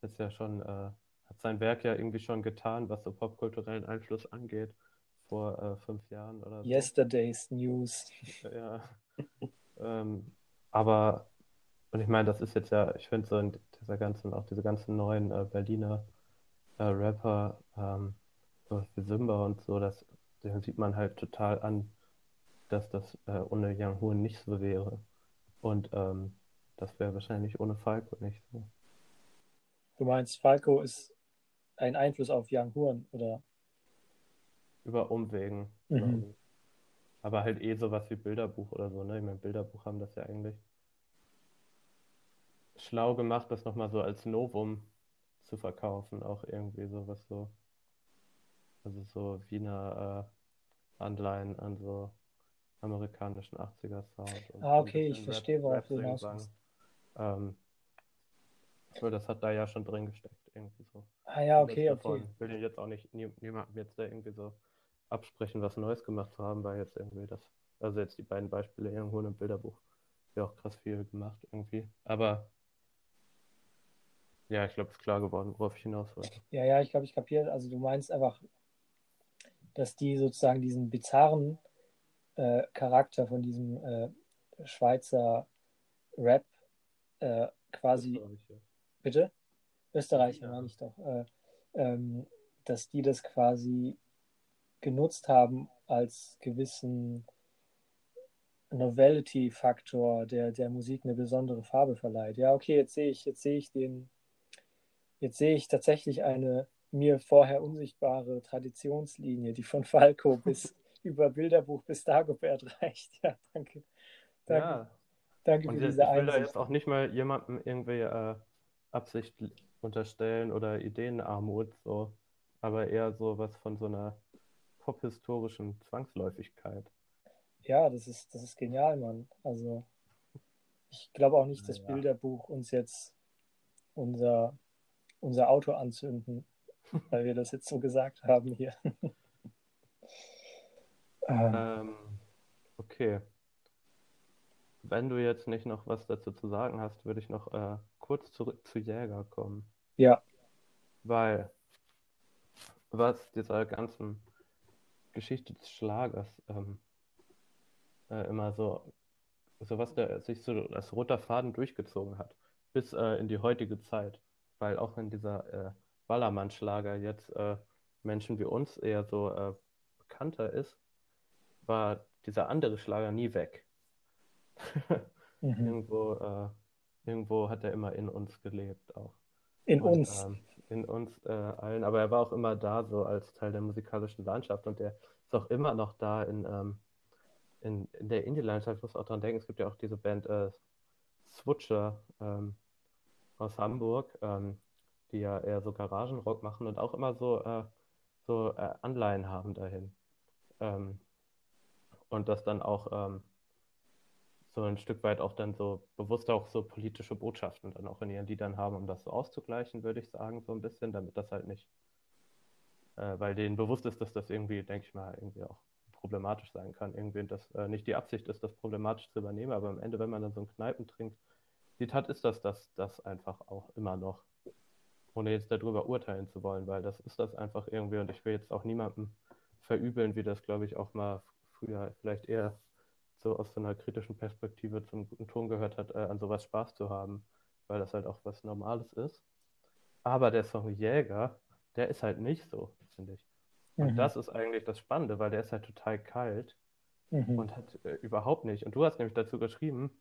ist ja schon, äh, hat sein Werk ja irgendwie schon getan, was so popkulturellen Einfluss angeht, vor äh, fünf Jahren oder so. Yesterday's News. Ja. ähm, aber und ich meine, das ist jetzt ja, ich finde so in dieser ganzen, auch diese ganzen neuen äh, Berliner äh, Rapper, ähm, so wie Simba und so, das, den sieht man halt total an, dass das äh, ohne Young Hoon nicht so wäre. Und ähm, das wäre wahrscheinlich ohne Falco nicht so. Du meinst, Falco ist ein Einfluss auf Young Horn, oder? Über Umwegen. Mhm. Aber halt eh sowas wie Bilderbuch oder so, ne? Ich meine, Bilderbuch haben das ja eigentlich schlau gemacht, das nochmal so als Novum zu verkaufen, auch irgendwie sowas so. Also so Wiener äh, Anleihen an so amerikanischen 80er Sound. ah, okay, ich verstehe, worauf du hinaus willst. Ähm, das hat da ja schon drin gesteckt, irgendwie so. Ah ja, okay, okay. Ich will jetzt auch nicht nie, niemandem jetzt da irgendwie so absprechen, was Neues gemacht zu haben, weil jetzt irgendwie das, also jetzt die beiden Beispiele irgendwo in einem Bilderbuch, ja auch krass viel gemacht irgendwie. Aber ja, ich glaube, es ist klar geworden, worauf ich hinaus wollte. Ja, ja, ich glaube, ich kapiere. Also du meinst einfach, dass die sozusagen diesen bizarren äh, Charakter von diesem äh, Schweizer Rap äh, quasi. Österreicher. Bitte? Österreicher, ja. meine ich doch. Äh, ähm, dass die das quasi genutzt haben als gewissen Novelty-Faktor, der der Musik eine besondere Farbe verleiht. Ja, okay, jetzt sehe ich, jetzt sehe ich den, Jetzt sehe ich tatsächlich eine mir vorher unsichtbare Traditionslinie, die von Falco bis über Bilderbuch bis Dagobert reicht. Ja, danke. Danke, ja. danke Und für diese Ich will da jetzt auch nicht mal jemandem irgendwie äh, Absicht unterstellen oder Ideenarmut, so, aber eher so was von so einer pophistorischen Zwangsläufigkeit. Ja, das ist, das ist genial, Mann. Also ich glaube auch nicht, dass ja. Bilderbuch uns jetzt unser unser Auto anzünden, weil wir das jetzt so gesagt haben hier. ähm, okay. Wenn du jetzt nicht noch was dazu zu sagen hast, würde ich noch äh, kurz zurück zu Jäger kommen. Ja. Weil, was dieser ganzen Geschichte des Schlagers ähm, äh, immer so, so was der sich so als roter Faden durchgezogen hat, bis äh, in die heutige Zeit, weil auch in dieser äh, Ballermann-Schlager jetzt äh, Menschen wie uns eher so äh, bekannter ist, war dieser andere Schlager nie weg. mhm. irgendwo, äh, irgendwo hat er immer in uns gelebt auch. In und, uns. Ähm, in uns äh, allen, aber er war auch immer da so als Teil der musikalischen Landschaft und der ist auch immer noch da in, ähm, in, in der Indie-Landschaft. Ich muss auch dran denken, es gibt ja auch diese Band äh, Switcher, ähm, aus Hamburg, ähm, die ja eher so Garagenrock machen und auch immer so, äh, so äh, Anleihen haben dahin. Ähm, und das dann auch ähm, so ein Stück weit auch dann so bewusst auch so politische Botschaften dann auch in ihren Liedern haben, um das so auszugleichen, würde ich sagen, so ein bisschen, damit das halt nicht, äh, weil denen bewusst ist, dass das irgendwie, denke ich mal, irgendwie auch problematisch sein kann, irgendwie, dass äh, nicht die Absicht ist, das problematisch zu übernehmen, aber am Ende, wenn man dann so ein Kneipen trinkt, Lied hat, ist das, das das einfach auch immer noch, ohne jetzt darüber urteilen zu wollen, weil das ist das einfach irgendwie und ich will jetzt auch niemandem verübeln, wie das, glaube ich, auch mal früher vielleicht eher so aus so einer kritischen Perspektive zum guten Ton gehört hat, äh, an sowas Spaß zu haben, weil das halt auch was Normales ist. Aber der Song Jäger, der ist halt nicht so, finde ich. Und Mhm. das ist eigentlich das Spannende, weil der ist halt total kalt Mhm. und hat äh, überhaupt nicht. Und du hast nämlich dazu geschrieben,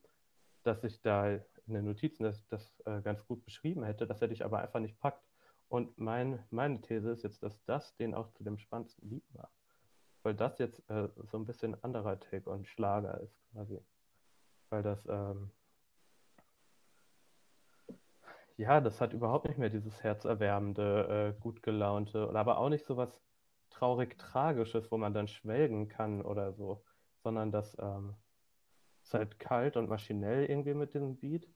dass ich da in den Notizen das, das äh, ganz gut beschrieben hätte, dass er dich aber einfach nicht packt. Und mein, meine These ist jetzt, dass das den auch zu dem spannendsten Lied macht. Weil das jetzt äh, so ein bisschen anderer Take und Schlager ist quasi. Weil das, ähm, ja, das hat überhaupt nicht mehr dieses herzerwärmende, äh, gut gelaunte, aber auch nicht so was traurig Tragisches, wo man dann schwelgen kann oder so, sondern das ähm, ist halt kalt und maschinell irgendwie mit diesem Beat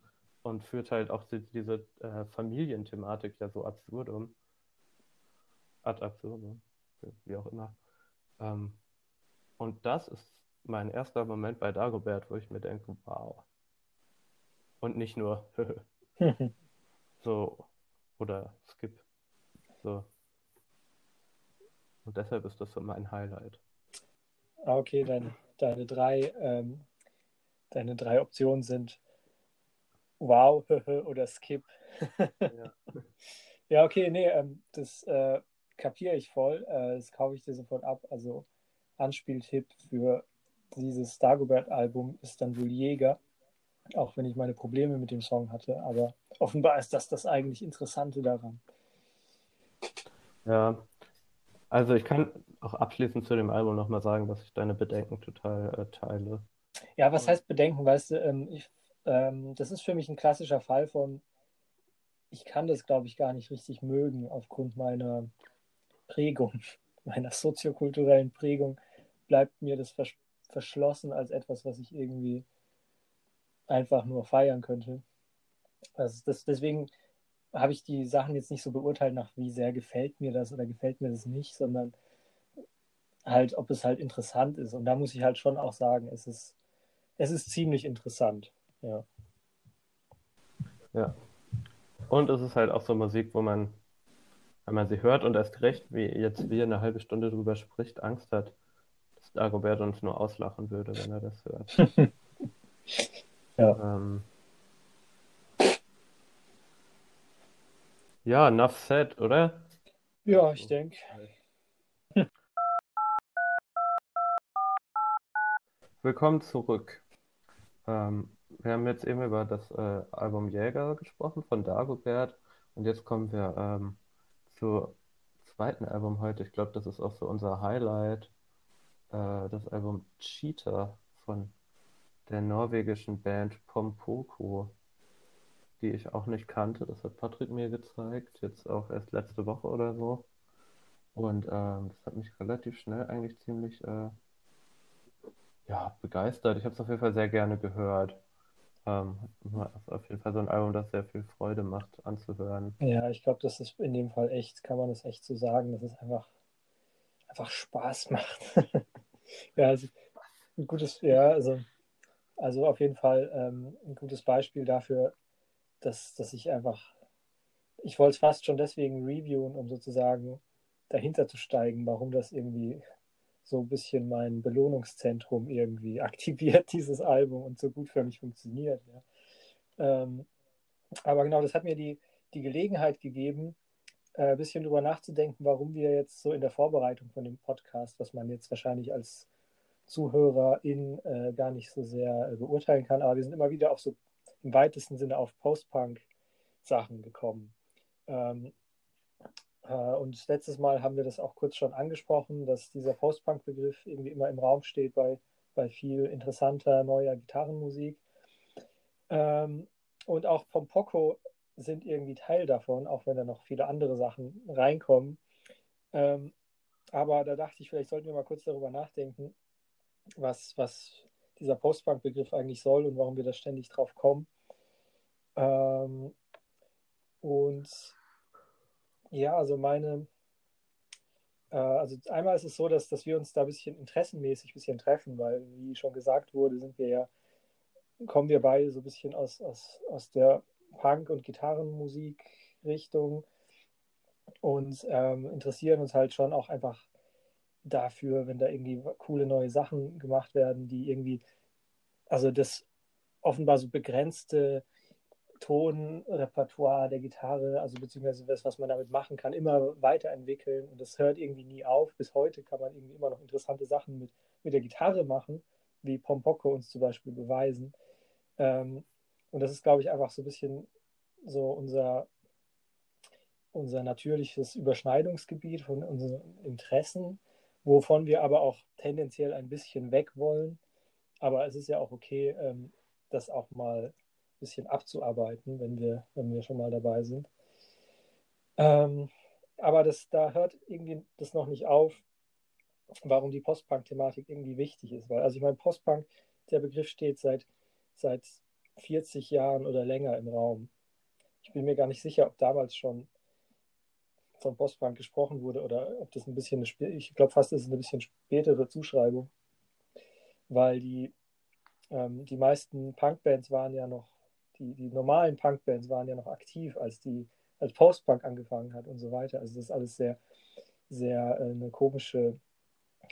und führt halt auch die, diese äh, Familienthematik ja so absurdum, ad absurdum, wie auch immer. Ähm, und das ist mein erster Moment bei Dagobert, wo ich mir denke, wow. Und nicht nur so oder Skip. So. Und deshalb ist das so mein Highlight. Ah, okay, deine, deine drei, ähm, deine drei Optionen sind Wow oder Skip. Ja. Ja, okay, nee, ähm, das äh, kapiere ich voll. Äh, das kaufe ich dir sofort ab. Also Anspieltipp für dieses Dagobert-Album ist dann wohl Jäger. Auch wenn ich meine Probleme mit dem Song hatte. Aber offenbar ist das das eigentlich Interessante daran. Ja, also ich kann auch abschließend zu dem Album nochmal sagen, dass ich deine Bedenken total äh, teile. Ja, was heißt Bedenken? Weißt du, ähm, ich, ähm, das ist für mich ein klassischer Fall von, ich kann das, glaube ich, gar nicht richtig mögen aufgrund meiner Prägung, meiner soziokulturellen Prägung, bleibt mir das vers verschlossen als etwas, was ich irgendwie einfach nur feiern könnte. Also das, deswegen habe ich die Sachen jetzt nicht so beurteilt nach, wie sehr gefällt mir das oder gefällt mir das nicht, sondern halt, ob es halt interessant ist. Und da muss ich halt schon auch sagen, es ist, es ist ziemlich interessant. Ja. Ja. Und es ist halt auch so Musik, wo man, wenn man sie hört und erst recht, wie jetzt wir eine halbe Stunde drüber spricht, Angst hat, dass Dagobert uns nur auslachen würde, wenn er das hört. Ja. Ähm, ja, enough said, oder? Ja, ich denke. Willkommen zurück. Ähm, wir haben jetzt eben über das äh, Album Jäger gesprochen von Dagobert und jetzt kommen wir ähm, zum zweiten Album heute. Ich glaube, das ist auch so unser Highlight. Äh, das Album Cheetah von der norwegischen Band Pompoko, die ich auch nicht kannte. Das hat Patrick mir gezeigt, jetzt auch erst letzte Woche oder so. Und ähm, das hat mich relativ schnell eigentlich ziemlich äh, ja, begeistert. Ich habe es auf jeden Fall sehr gerne gehört. Ähm, auf jeden Fall so ein Album, das sehr viel Freude macht anzuhören. Ja, ich glaube, das ist in dem Fall echt, kann man das echt so sagen, dass es einfach, einfach Spaß macht. ja, also ein gutes, ja, also, also auf jeden Fall ähm, ein gutes Beispiel dafür, dass, dass ich einfach, ich wollte es fast schon deswegen reviewen, um sozusagen dahinter zu steigen, warum das irgendwie so ein bisschen mein Belohnungszentrum irgendwie aktiviert, dieses Album, und so gut für mich funktioniert. Ja. Ähm, aber genau, das hat mir die, die Gelegenheit gegeben, äh, ein bisschen drüber nachzudenken, warum wir jetzt so in der Vorbereitung von dem Podcast, was man jetzt wahrscheinlich als Zuhörerin äh, gar nicht so sehr äh, beurteilen kann, aber wir sind immer wieder auf so im weitesten Sinne auf Post-Punk-Sachen gekommen. Ähm, äh, und letztes Mal haben wir das auch kurz schon angesprochen, dass dieser Post-Punk-Begriff irgendwie immer im Raum steht bei, bei viel interessanter neuer Gitarrenmusik. Ähm, und auch Pompoko sind irgendwie Teil davon, auch wenn da noch viele andere Sachen reinkommen. Ähm, aber da dachte ich, vielleicht sollten wir mal kurz darüber nachdenken, was, was dieser Postpunk-Begriff eigentlich soll und warum wir da ständig drauf kommen. Ähm, und ja, also meine, äh, also einmal ist es so, dass, dass wir uns da ein bisschen interessenmäßig ein bisschen treffen, weil, wie schon gesagt wurde, sind wir ja, kommen wir beide so ein bisschen aus, aus, aus der Punk- und Gitarrenmusik-Richtung und ähm, interessieren uns halt schon auch einfach dafür, wenn da irgendwie coole neue Sachen gemacht werden, die irgendwie, also das offenbar so begrenzte Tonrepertoire der Gitarre, also beziehungsweise das, was man damit machen kann, immer weiterentwickeln und das hört irgendwie nie auf. Bis heute kann man irgendwie immer noch interessante Sachen mit, mit der Gitarre machen, wie Pompoko uns zum Beispiel beweisen. Ähm, und das ist, glaube ich, einfach so ein bisschen so unser, unser natürliches Überschneidungsgebiet von unseren Interessen, wovon wir aber auch tendenziell ein bisschen weg wollen. Aber es ist ja auch okay, ähm, das auch mal bisschen abzuarbeiten, wenn wir, wenn wir schon mal dabei sind. Ähm, aber das, da hört irgendwie das noch nicht auf, warum die Postpunk-Thematik irgendwie wichtig ist. Weil, also ich meine, Postpunk, der Begriff steht seit, seit 40 Jahren oder länger im Raum. Ich bin mir gar nicht sicher, ob damals schon von Postpunk gesprochen wurde oder ob das ein bisschen, eine, ich glaube fast, ist eine bisschen spätere Zuschreibung, weil die, ähm, die meisten Punkbands waren ja noch, die, die normalen Punkbands waren ja noch aktiv, als die, als Postpunk angefangen hat und so weiter. Also das ist alles sehr, sehr äh, eine komische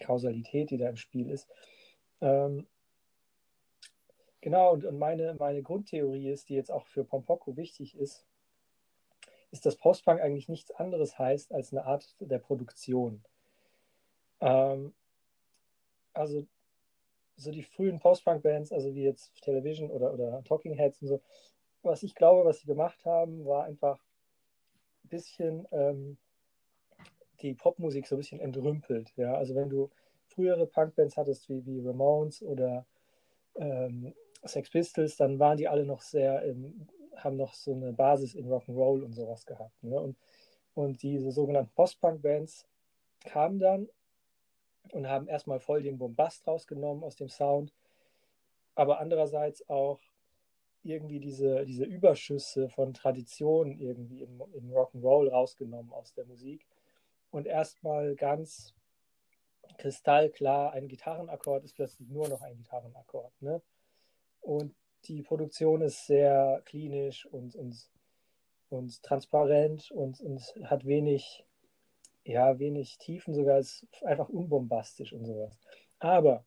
Kausalität, die da im Spiel ist. Ähm, genau, und, und meine, meine Grundtheorie ist, die jetzt auch für Pompoko wichtig ist, ist, dass Postpunk eigentlich nichts anderes heißt als eine Art der Produktion. Ähm, also so die frühen Post-Punk-Bands, also wie jetzt Television oder, oder Talking Heads und so, was ich glaube, was sie gemacht haben, war einfach ein bisschen ähm, die Popmusik so ein bisschen entrümpelt. Ja? Also wenn du frühere Punk-Bands hattest, wie, wie Ramones oder ähm, Sex Pistols, dann waren die alle noch sehr im haben noch so eine Basis in Rock'n'Roll und sowas gehabt. Ne? Und, und diese sogenannten Post-Punk-Bands kamen dann und haben erstmal voll den Bombast rausgenommen aus dem Sound, aber andererseits auch irgendwie diese, diese Überschüsse von Tradition irgendwie im, im Rock'n'Roll rausgenommen aus der Musik und erstmal ganz kristallklar, ein Gitarrenakkord ist plötzlich nur noch ein Gitarrenakkord. Ne? Und die Produktion ist sehr klinisch und, und, und transparent und, und hat wenig, ja, wenig Tiefen, sogar ist einfach unbombastisch und sowas. Aber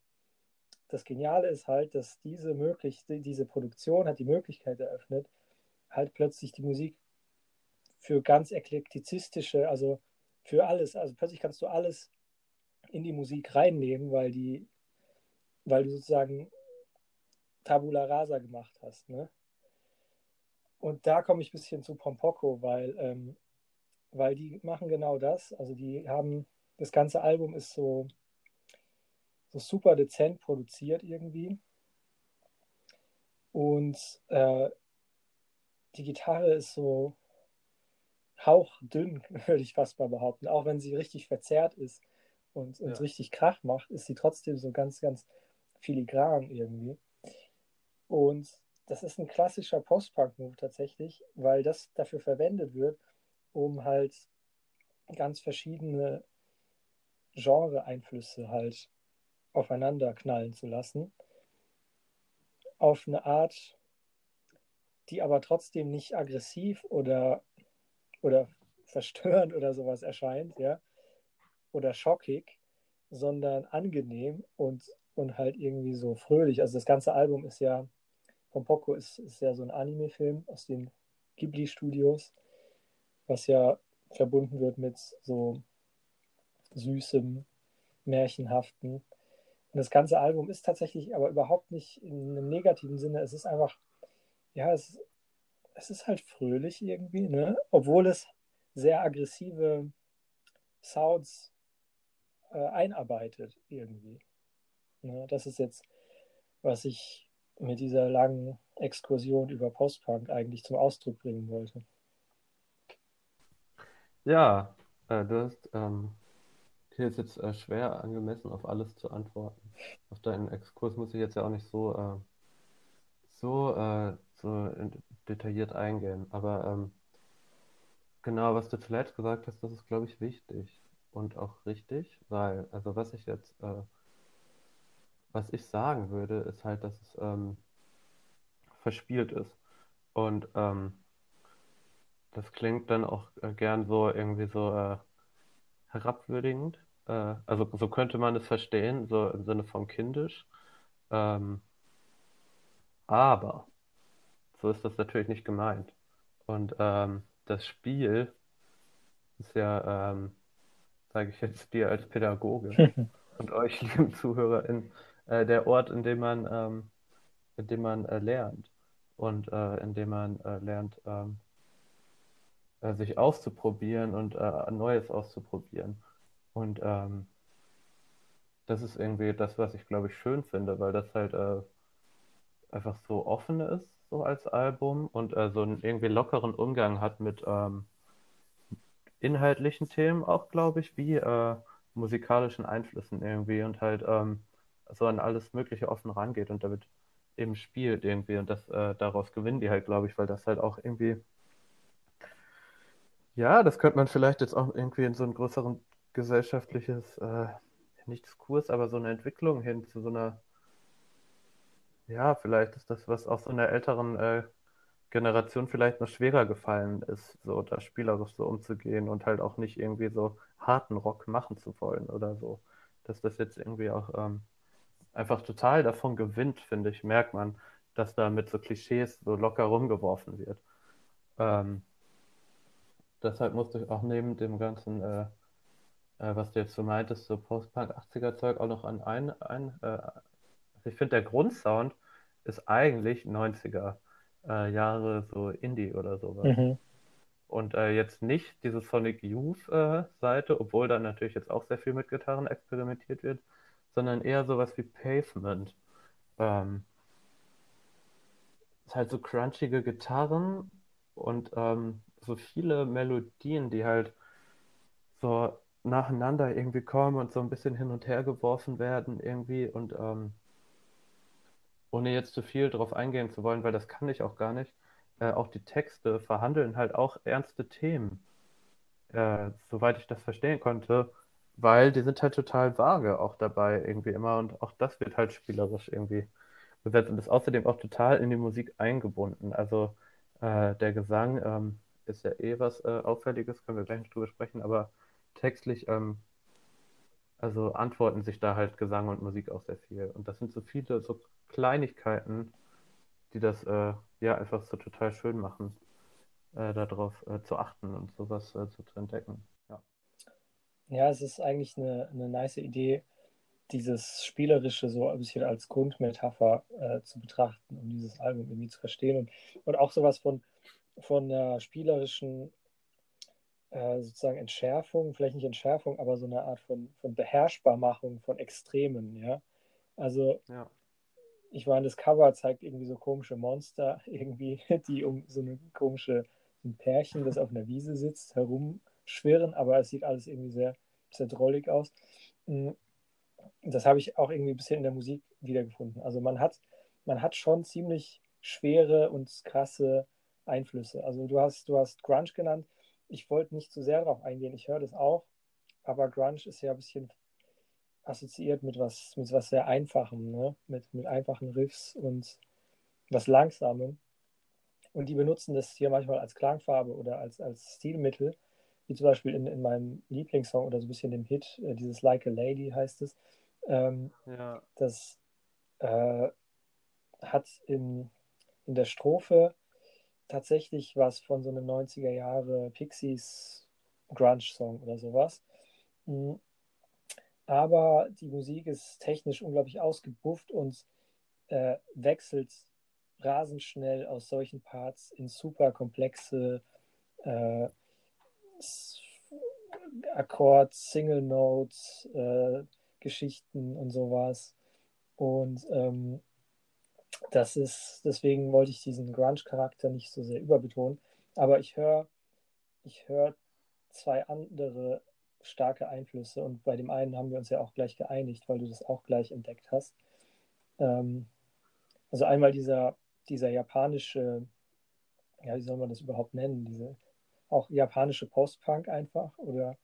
das Geniale ist halt, dass diese möglich, diese Produktion hat die Möglichkeit eröffnet, halt plötzlich die Musik für ganz eklektizistische, also für alles, also plötzlich kannst du alles in die Musik reinnehmen, weil die, weil du sozusagen Tabula Rasa gemacht hast. Ne? Und da komme ich ein bisschen zu Pompoko, weil, ähm, weil die machen genau das. Also die haben, das ganze Album ist so, so super dezent produziert irgendwie. Und äh, die Gitarre ist so hauchdünn, würde ich fast mal behaupten. Auch wenn sie richtig verzerrt ist und, und ja. richtig Krach macht, ist sie trotzdem so ganz, ganz filigran irgendwie. Und das ist ein klassischer Post-Punk-Move tatsächlich, weil das dafür verwendet wird, um halt ganz verschiedene Genre-Einflüsse halt aufeinander knallen zu lassen. Auf eine Art, die aber trotzdem nicht aggressiv oder, oder verstörend oder sowas erscheint, ja, oder schockig, sondern angenehm und, und halt irgendwie so fröhlich. Also das ganze Album ist ja Pompoko ist, ist ja so ein Anime-Film aus den Ghibli-Studios, was ja verbunden wird mit so süßem, märchenhaften. Und das ganze Album ist tatsächlich aber überhaupt nicht in einem negativen Sinne. Es ist einfach, ja, es, es ist halt fröhlich irgendwie, ne? obwohl es sehr aggressive Sounds äh, einarbeitet irgendwie. Ne? Das ist jetzt, was ich mit dieser langen Exkursion über Postpunk eigentlich zum Ausdruck bringen wollte. Ja, äh, du hast ähm, Okay, ist jetzt äh, schwer angemessen auf alles zu antworten. Auf deinen Exkurs muss ich jetzt ja auch nicht so, äh, so, äh, so detailliert eingehen. Aber ähm, genau, was du zuletzt gesagt hast, das ist, glaube ich, wichtig und auch richtig, weil, also was ich jetzt, äh, was ich sagen würde, ist halt, dass es ähm, verspielt ist. Und ähm, das klingt dann auch äh, gern so irgendwie so äh, herabwürdigend. Äh, also so könnte man es verstehen, so im Sinne von kindisch. Ähm, aber so ist das natürlich nicht gemeint. Und ähm, das Spiel ist ja, ähm, sage ich jetzt dir als Pädagoge und euch, lieben ZuhörerInnen, äh, der Ort, in dem man, ähm, in dem man äh, lernt und äh, in dem man äh, lernt, ähm, äh, sich auszuprobieren und äh, Neues auszuprobieren. Und ähm, das ist irgendwie das, was ich glaube ich schön finde, weil das halt äh, einfach so offen ist, so als Album und äh, so einen irgendwie lockeren Umgang hat mit ähm, inhaltlichen Themen auch, glaube ich, wie äh, musikalischen Einflüssen irgendwie und halt ähm, so an alles Mögliche offen rangeht und damit eben spielt irgendwie und das äh, daraus gewinnen die halt, glaube ich, weil das halt auch irgendwie ja, das könnte man vielleicht jetzt auch irgendwie in so ein größeren gesellschaftliches, äh, nicht Diskurs, aber so eine Entwicklung hin zu so einer, ja, vielleicht ist das, was auch so einer älteren äh, Generation vielleicht noch schwerer gefallen ist, so da spielerisch so umzugehen und halt auch nicht irgendwie so harten Rock machen zu wollen oder so. Dass das jetzt irgendwie auch ähm, einfach total davon gewinnt, finde ich, merkt man, dass da mit so Klischees so locker rumgeworfen wird. Ähm, deshalb musste ich auch neben dem ganzen, äh, äh, was du jetzt so meintest, so Post-Punk 80er Zeug auch noch an ein, ein äh, also ich finde der Grundsound ist eigentlich 90er äh, Jahre so Indie oder sowas. Mhm. Und äh, jetzt nicht diese Sonic Youth äh, Seite, obwohl da natürlich jetzt auch sehr viel mit Gitarren experimentiert wird, sondern eher sowas wie Pavement. Ähm, ist halt so crunchige Gitarren und ähm, so viele Melodien, die halt so nacheinander irgendwie kommen und so ein bisschen hin und her geworfen werden irgendwie und ähm, ohne jetzt zu viel drauf eingehen zu wollen, weil das kann ich auch gar nicht, äh, auch die Texte verhandeln halt auch ernste Themen, äh, soweit ich das verstehen konnte, weil die sind halt total vage auch dabei irgendwie immer und auch das wird halt spielerisch irgendwie besetzt und ist außerdem auch total in die Musik eingebunden. Also äh, der Gesang ähm, ist ja eh was äh, Auffälliges, können wir gleich noch drüber sprechen, aber textlich, ähm, also antworten sich da halt Gesang und Musik auch sehr viel. Und das sind so viele so Kleinigkeiten, die das äh, ja einfach so total schön machen, äh, darauf äh, zu achten und sowas äh, so zu entdecken. Ja. ja, es ist eigentlich eine, eine nice Idee, dieses Spielerische so ein bisschen als Grundmetapher äh, zu betrachten, um dieses Album irgendwie zu verstehen und, und auch sowas von von der spielerischen äh, sozusagen Entschärfung, vielleicht nicht Entschärfung, aber so eine Art von, von Beherrschbarmachung von Extremen, ja. Also ja. ich meine, das Cover zeigt irgendwie so komische Monster, irgendwie, die um so eine komische ein Pärchen, das auf einer Wiese sitzt, herumschwirren, aber es sieht alles irgendwie sehr, sehr drollig aus. Mm, das habe ich auch irgendwie ein bisschen in der Musik wiedergefunden. Also man hat, man hat schon ziemlich schwere und krasse Einflüsse. Also du hast, du hast Grunge genannt. Ich wollte nicht zu sehr darauf eingehen. Ich höre das auch, aber Grunge ist ja ein bisschen assoziiert mit was, mit was sehr Einfachem, ne? mit, mit einfachen Riffs und was Langsamem. Und die benutzen das hier manchmal als Klangfarbe oder als, als Stilmittel, wie zum Beispiel in, in meinem Lieblingssong oder so ein bisschen dem Hit, äh, dieses Like a Lady heißt es. Ähm, ja. Das äh, hat in, in der Strophe tatsächlich was von so einem 90er Jahre Pixies Grunge-Song oder sowas. Mhm. Aber die Musik ist technisch unglaublich ausgebufft und äh, wechselt rasend schnell aus solchen Parts in super komplexe äh, Akkord, Single Notes, äh, Geschichten und sowas. Und ähm, das ist, deswegen wollte ich diesen Grunge-Charakter nicht so sehr überbetonen. Aber ich höre ich hör zwei andere starke Einflüsse und bei dem einen haben wir uns ja auch gleich geeinigt, weil du das auch gleich entdeckt hast. Ähm, also einmal dieser, dieser japanische, ja, wie soll man das überhaupt nennen, diese auch japanische Post-Punk einfach oder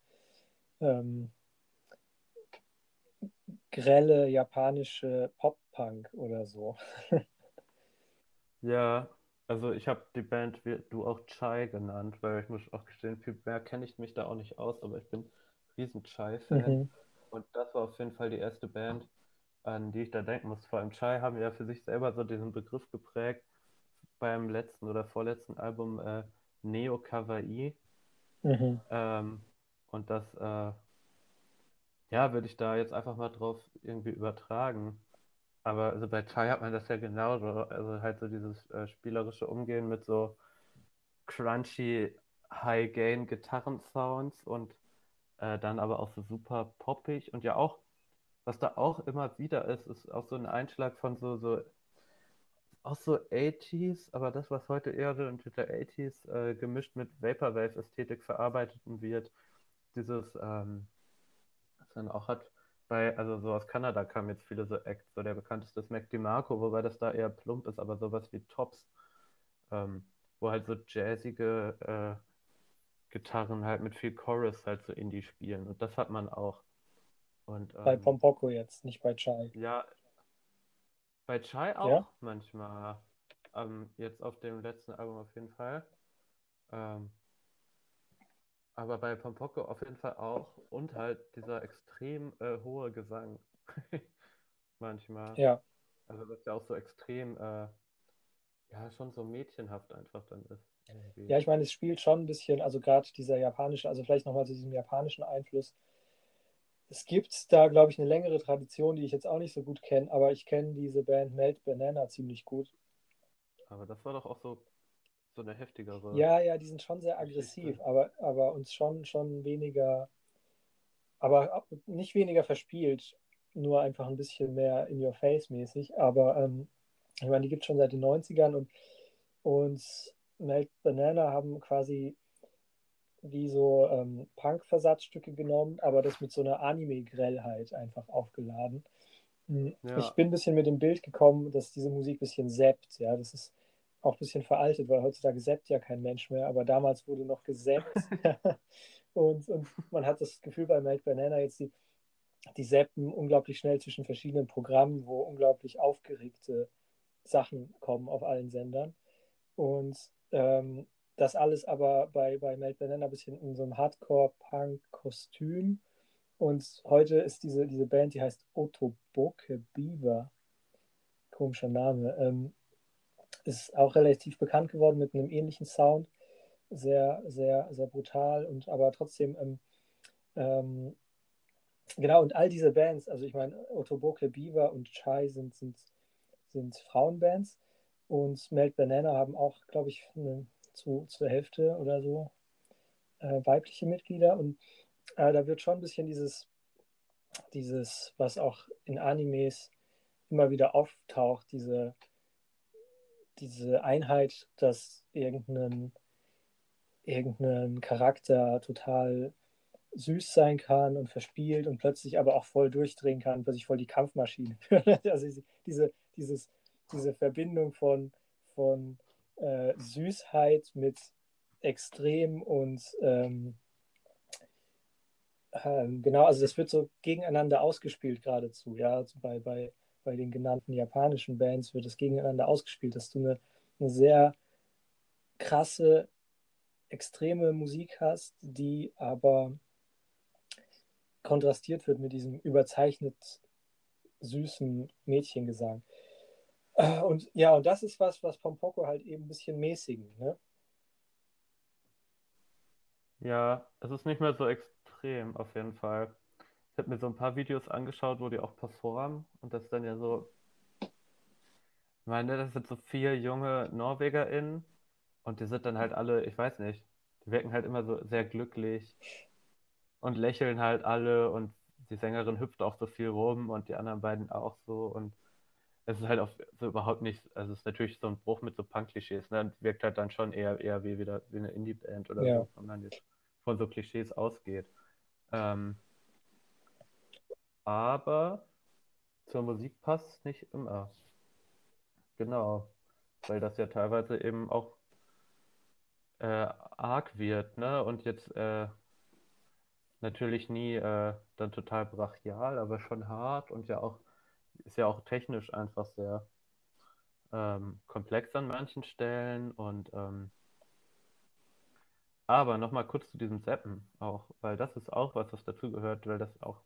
ähm, grelle japanische Pop-Punk oder so. Ja, also ich habe die Band wie du auch Chai genannt, weil ich muss auch gestehen, viel mehr kenne ich mich da auch nicht aus, aber ich bin riesen Chai-Fan. Mhm. Und das war auf jeden Fall die erste Band, an die ich da denken muss. Vor allem Chai haben ja für sich selber so diesen Begriff geprägt beim letzten oder vorletzten Album äh, Neo Kawaii. Mhm. Ähm, und das, äh, ja, würde ich da jetzt einfach mal drauf irgendwie übertragen. Aber also bei Chai hat man das ja genauso. Also halt so dieses äh, spielerische Umgehen mit so crunchy High-Gain Gitarrensounds und äh, dann aber auch so super poppig und ja auch, was da auch immer wieder ist, ist auch so ein Einschlag von so, so auch so 80s, aber das, was heute eher so unter der 80s äh, gemischt mit Vaporwave-Ästhetik verarbeitet wird, dieses, ähm, dann auch hat, bei, also so aus Kanada kamen jetzt viele so Acts, so der bekannteste ist Mac DiMarco, wobei das da eher plump ist, aber sowas wie Tops, ähm, wo halt so jazzige äh, Gitarren halt mit viel Chorus halt so Indie spielen und das hat man auch. Und, Bei ähm, Pompoko jetzt, nicht bei Chai. ja, bei Chai auch Ja? manchmal. Ähm, jetzt auf dem letzten Album auf jeden Fall. Ähm, aber bei Pompoko auf jeden Fall auch. Und halt dieser extrem äh, hohe Gesang. Manchmal. Ja, Also das ja auch so extrem, äh, ja, schon so mädchenhaft einfach dann ist. Irgendwie. ja, ich meine, es spielt schon ein bisschen, also gerade dieser japanische, also vielleicht nochmal zu diesem japanischen Einfluss. Es gibt da, glaube ich, eine längere Tradition, die ich jetzt auch nicht so gut kenne, aber ich kenne diese Band Melt Banana ziemlich gut. Aber das war doch auch so, so eine heftigere. Ja, ja, die sind schon sehr aggressiv, aber, aber uns schon, schon weniger, aber nicht weniger verspielt, nur einfach ein bisschen mehr in your face mäßig. Aber ähm, ich meine, die gibt es schon seit den 90ern und, und Melt Banana haben quasi wie so ähm, Punk-Versatzstücke genommen, aber das mit so einer Anime-Grellheit einfach aufgeladen. Hm, Ja. Ich bin ein bisschen mit dem Bild gekommen, dass diese Musik ein bisschen zappt. Ja, das ist auch ein bisschen veraltet, weil heutzutage zappt ja kein Mensch mehr, aber damals wurde noch gesappt. und, und man hat das Gefühl bei Melt Banana jetzt, die, die zappen unglaublich schnell zwischen verschiedenen Programmen, wo unglaublich aufgeregte Sachen kommen auf allen Sendern. Und ähm, das alles aber bei, bei Melt Banana ein bisschen in so einem Hardcore-Punk-Kostüm. Und heute ist diese, diese Band, die heißt Otoboke Beaver. Komischer Name. Ähm, ist auch relativ bekannt geworden mit einem ähnlichen Sound. Sehr, sehr, sehr brutal und aber trotzdem, ähm, ähm, genau, und all diese Bands, also ich meine, Otoboke Beaver und Chai sind, sind, sind Frauenbands und Melt Banana haben auch, glaube ich, eine, zu, zur Hälfte oder so äh, weibliche Mitglieder und äh, da wird schon ein bisschen dieses, dieses, was auch in Animes immer wieder auftaucht, diese, diese Einheit, dass irgendein, irgendein Charakter total süß sein kann und verspielt und plötzlich aber auch voll durchdrehen kann, plötzlich voll die Kampfmaschine. also diese, dieses, diese Verbindung von, von äh, Süßheit mit Extrem und ähm, ähm, genau, also das wird so gegeneinander ausgespielt geradezu, ja, bei, bei, bei den genannten japanischen Bands wird es gegeneinander ausgespielt, dass du eine, eine sehr krasse, extreme Musik hast, die aber kontrastiert wird mit diesem überzeichnet süßen Mädchengesang. Und ja, und das ist was, was Pompoko halt eben ein bisschen mäßigen, ne? Ja, es ist nicht mehr so extrem, auf jeden Fall. Ich habe mir so ein paar Videos angeschaut, wo die auch performen und das ist dann ja so, ich meine, das sind so vier junge NorwegerInnen und die sind dann halt alle, ich weiß nicht, die wirken halt immer so sehr glücklich und lächeln halt alle und die Sängerin hüpft auch so viel rum und die anderen beiden auch so und es ist halt auch so überhaupt nicht, also es ist natürlich so ein Bruch mit so Punk-Klischees, ne? Und wirkt halt dann schon eher, eher wie wieder wie eine Indie-Band oder Ja. so, wenn man jetzt von so Klischees ausgeht. Ähm, aber zur Musik passt es nicht immer. Genau. Weil das ja teilweise eben auch äh, arg wird, ne? Und jetzt äh, natürlich nie äh, dann total brachial, aber schon hart und ja auch, ist ja auch technisch einfach sehr ähm, komplex an manchen Stellen und ähm, aber nochmal kurz zu diesem Zappen auch, weil das ist auch was, was dazu gehört, weil das auch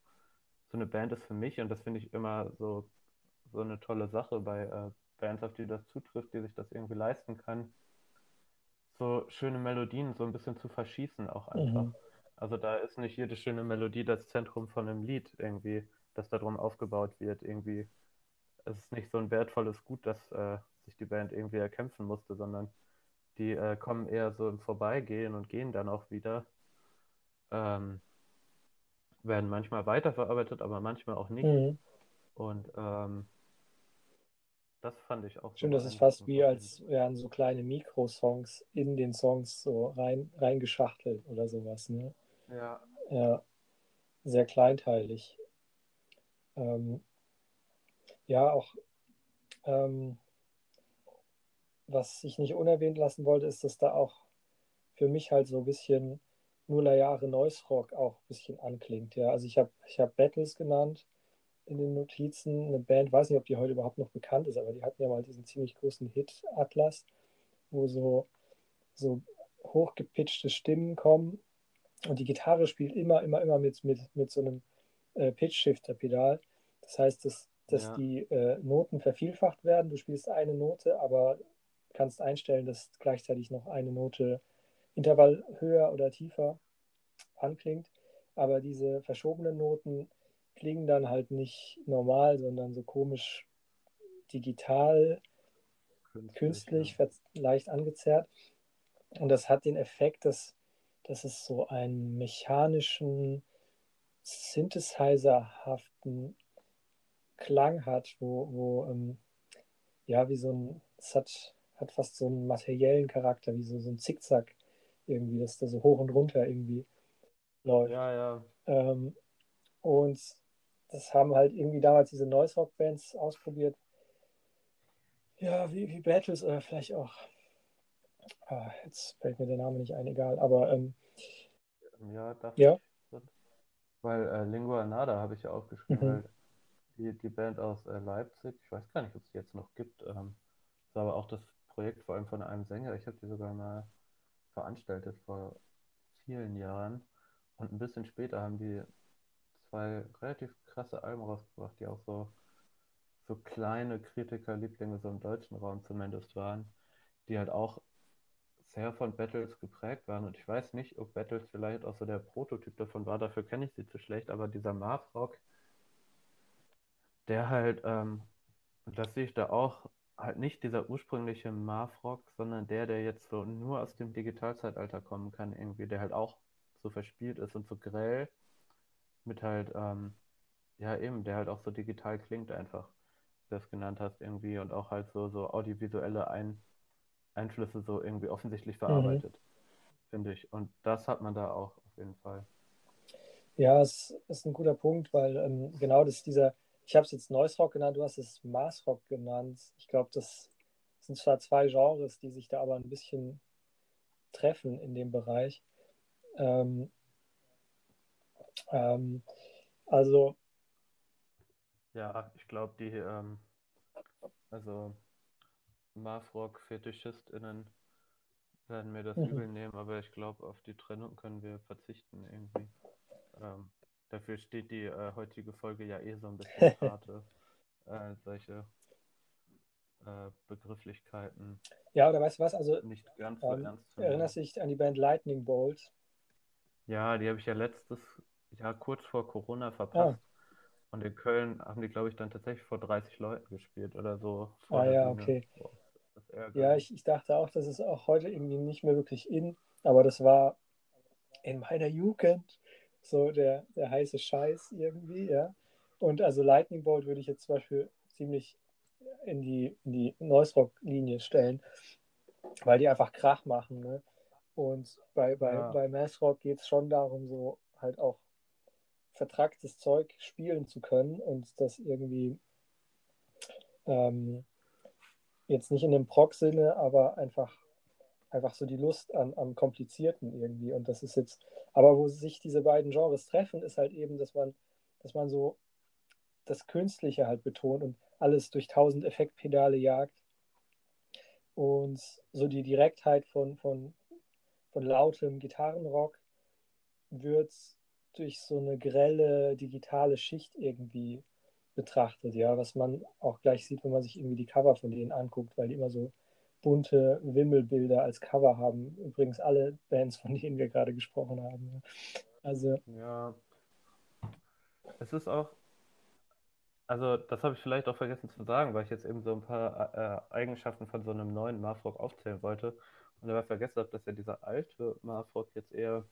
so eine Band ist für mich und das finde ich immer so, so eine tolle Sache bei äh, Bands, auf die das zutrifft, die sich das irgendwie leisten kann, so schöne Melodien so ein bisschen zu verschießen auch einfach. Mhm. Also da ist nicht jede schöne Melodie das Zentrum von einem Lied irgendwie, das darum aufgebaut wird. Irgendwie, es ist nicht so ein wertvolles Gut, dass äh, sich die Band irgendwie erkämpfen musste, sondern die äh, kommen eher so im Vorbeigehen und gehen dann auch wieder. Ähm, werden manchmal weiterverarbeitet, aber manchmal auch nicht. Mhm. Und ähm, das fand ich auch so Stimmt, das ist fast wie als wären so kleine Mikrosongs in den Songs so rein, reingeschachtelt oder sowas. Ne? Ja, Ja, sehr kleinteilig. Ähm, ja, auch ähm, was ich nicht unerwähnt lassen wollte, ist, dass da auch für mich halt so ein bisschen Nullerjahre Noise Rock auch ein bisschen anklingt. Ja, also ich habe ich hab Battles genannt in den Notizen. Eine Band, weiß nicht, ob die heute überhaupt noch bekannt ist, aber die hatten ja mal diesen ziemlich großen Hit Atlas, wo so, so hochgepitchte Stimmen kommen und die Gitarre spielt immer, immer, immer mit, mit, mit so einem äh, Pitch-Shifter-Pedal. Das heißt, dass, dass ja, die äh, Noten vervielfacht werden. Du spielst eine Note, aber kannst einstellen, dass gleichzeitig noch eine Note Intervall höher oder tiefer anklingt. Aber diese verschobenen Noten klingen dann halt nicht normal, sondern so komisch digital, künstlich, künstlich, ja. leicht angezerrt. Und das hat den Effekt, dass, dass es so einen mechanischen, synthesizerhaften Klang hat, wo, wo ähm, ja, wie so ein, es hat, hat fast so einen materiellen Charakter, wie so, so ein Zickzack irgendwie, dass da so hoch und runter irgendwie läuft. Ja, ja, Ähm, und das haben halt irgendwie damals diese Noise Rock Bands ausprobiert. Ja, wie, wie Battles oder vielleicht auch, ah, jetzt fällt mir der Name nicht ein, egal, aber ähm, ja, darf ja, ich. Weil äh, Lingua Nada habe ich ja auch geschrieben, mhm. die, die Band aus äh, Leipzig, ich weiß gar nicht, ob es die jetzt noch gibt, ähm, das war aber auch das Projekt vor allem von einem Sänger. Ich habe die sogar mal veranstaltet vor vielen Jahren. Und ein bisschen später haben die zwei relativ krasse Alben rausgebracht, die auch so, so kleine Kritikerlieblinge so im deutschen Raum zumindest waren, die halt auch sehr von Battles geprägt waren. Und ich weiß nicht, ob Battles vielleicht auch so der Prototyp davon war, dafür kenne ich sie zu schlecht, aber dieser Math Rock, der halt, ähm, das sehe ich da auch, halt nicht dieser ursprüngliche Math Rock, sondern der, der jetzt so nur aus dem Digitalzeitalter kommen kann, irgendwie, der halt auch so verspielt ist und so grell, mit halt, ähm, ja eben, der halt auch so digital klingt einfach, wie du das genannt hast irgendwie, und auch halt so, so audiovisuelle Ein Einflüsse so irgendwie offensichtlich Mhm. verarbeitet, finde ich. Und das hat man da auch auf jeden Fall. Ja, es ist ein guter Punkt, weil ähm, genau das ist dieser, ich habe es jetzt Noise Rock genannt, du hast es Mass Rock genannt. Ich glaube, das sind zwar zwei Genres, die sich da aber ein bisschen treffen in dem Bereich. Ähm, ähm, also, Ja, ich glaube, die, ähm, also Math-Rock-FetischistInnen werden mir das mhm. übel nehmen, aber ich glaube, auf die Trennung können wir verzichten irgendwie. Ähm, dafür steht die äh, heutige Folge ja eh so ein bisschen harte, äh, solche äh, Begrifflichkeiten ja, oder weißt du was? Also, nicht ganz so ähm, ernst erinnerst du dich an die Band Lightning Bolt? Ja, die habe ich ja letztes Jahr kurz vor Corona Ah, verpasst. Und in Köln haben die, glaube ich, dann tatsächlich vor 30 Leuten gespielt oder so ah ja, Bühne. okay. Ja, ich, ich dachte auch, das ist auch heute irgendwie nicht mehr wirklich in, aber das war in meiner Jugend so der, der heiße Scheiß irgendwie, ja. Und also Lightning Bolt würde ich jetzt zum Beispiel ziemlich in die, in die Noise Rock-Linie stellen, weil die einfach Krach machen, ne? Und bei, bei, Ja, bei Mass Rock geht es schon darum, so halt auch vertracktes Zeug spielen zu können und das irgendwie ähm, jetzt nicht in dem Prog-Sinne, aber einfach, einfach so die Lust an, am Komplizierten irgendwie. Und das ist jetzt, aber wo sich diese beiden Genres treffen, ist halt eben, dass man, dass man so das Künstliche halt betont und alles durch tausend Effektpedale jagt. Und so die Direktheit von, von, von lautem Gitarrenrock wird durch so eine grelle digitale Schicht irgendwie betrachtet, ja, was man auch gleich sieht, wenn man sich irgendwie die Cover von denen anguckt, weil die immer so bunte Wimmelbilder als Cover haben. Übrigens alle Bands, von denen wir gerade gesprochen haben. Also. Ja. Es ist auch, also das habe ich vielleicht auch vergessen zu sagen, weil ich jetzt eben so ein paar äh, Eigenschaften von so einem neuen Marfrock aufzählen wollte und dabei vergessen habe, dass ja dieser alte Marfrock jetzt eher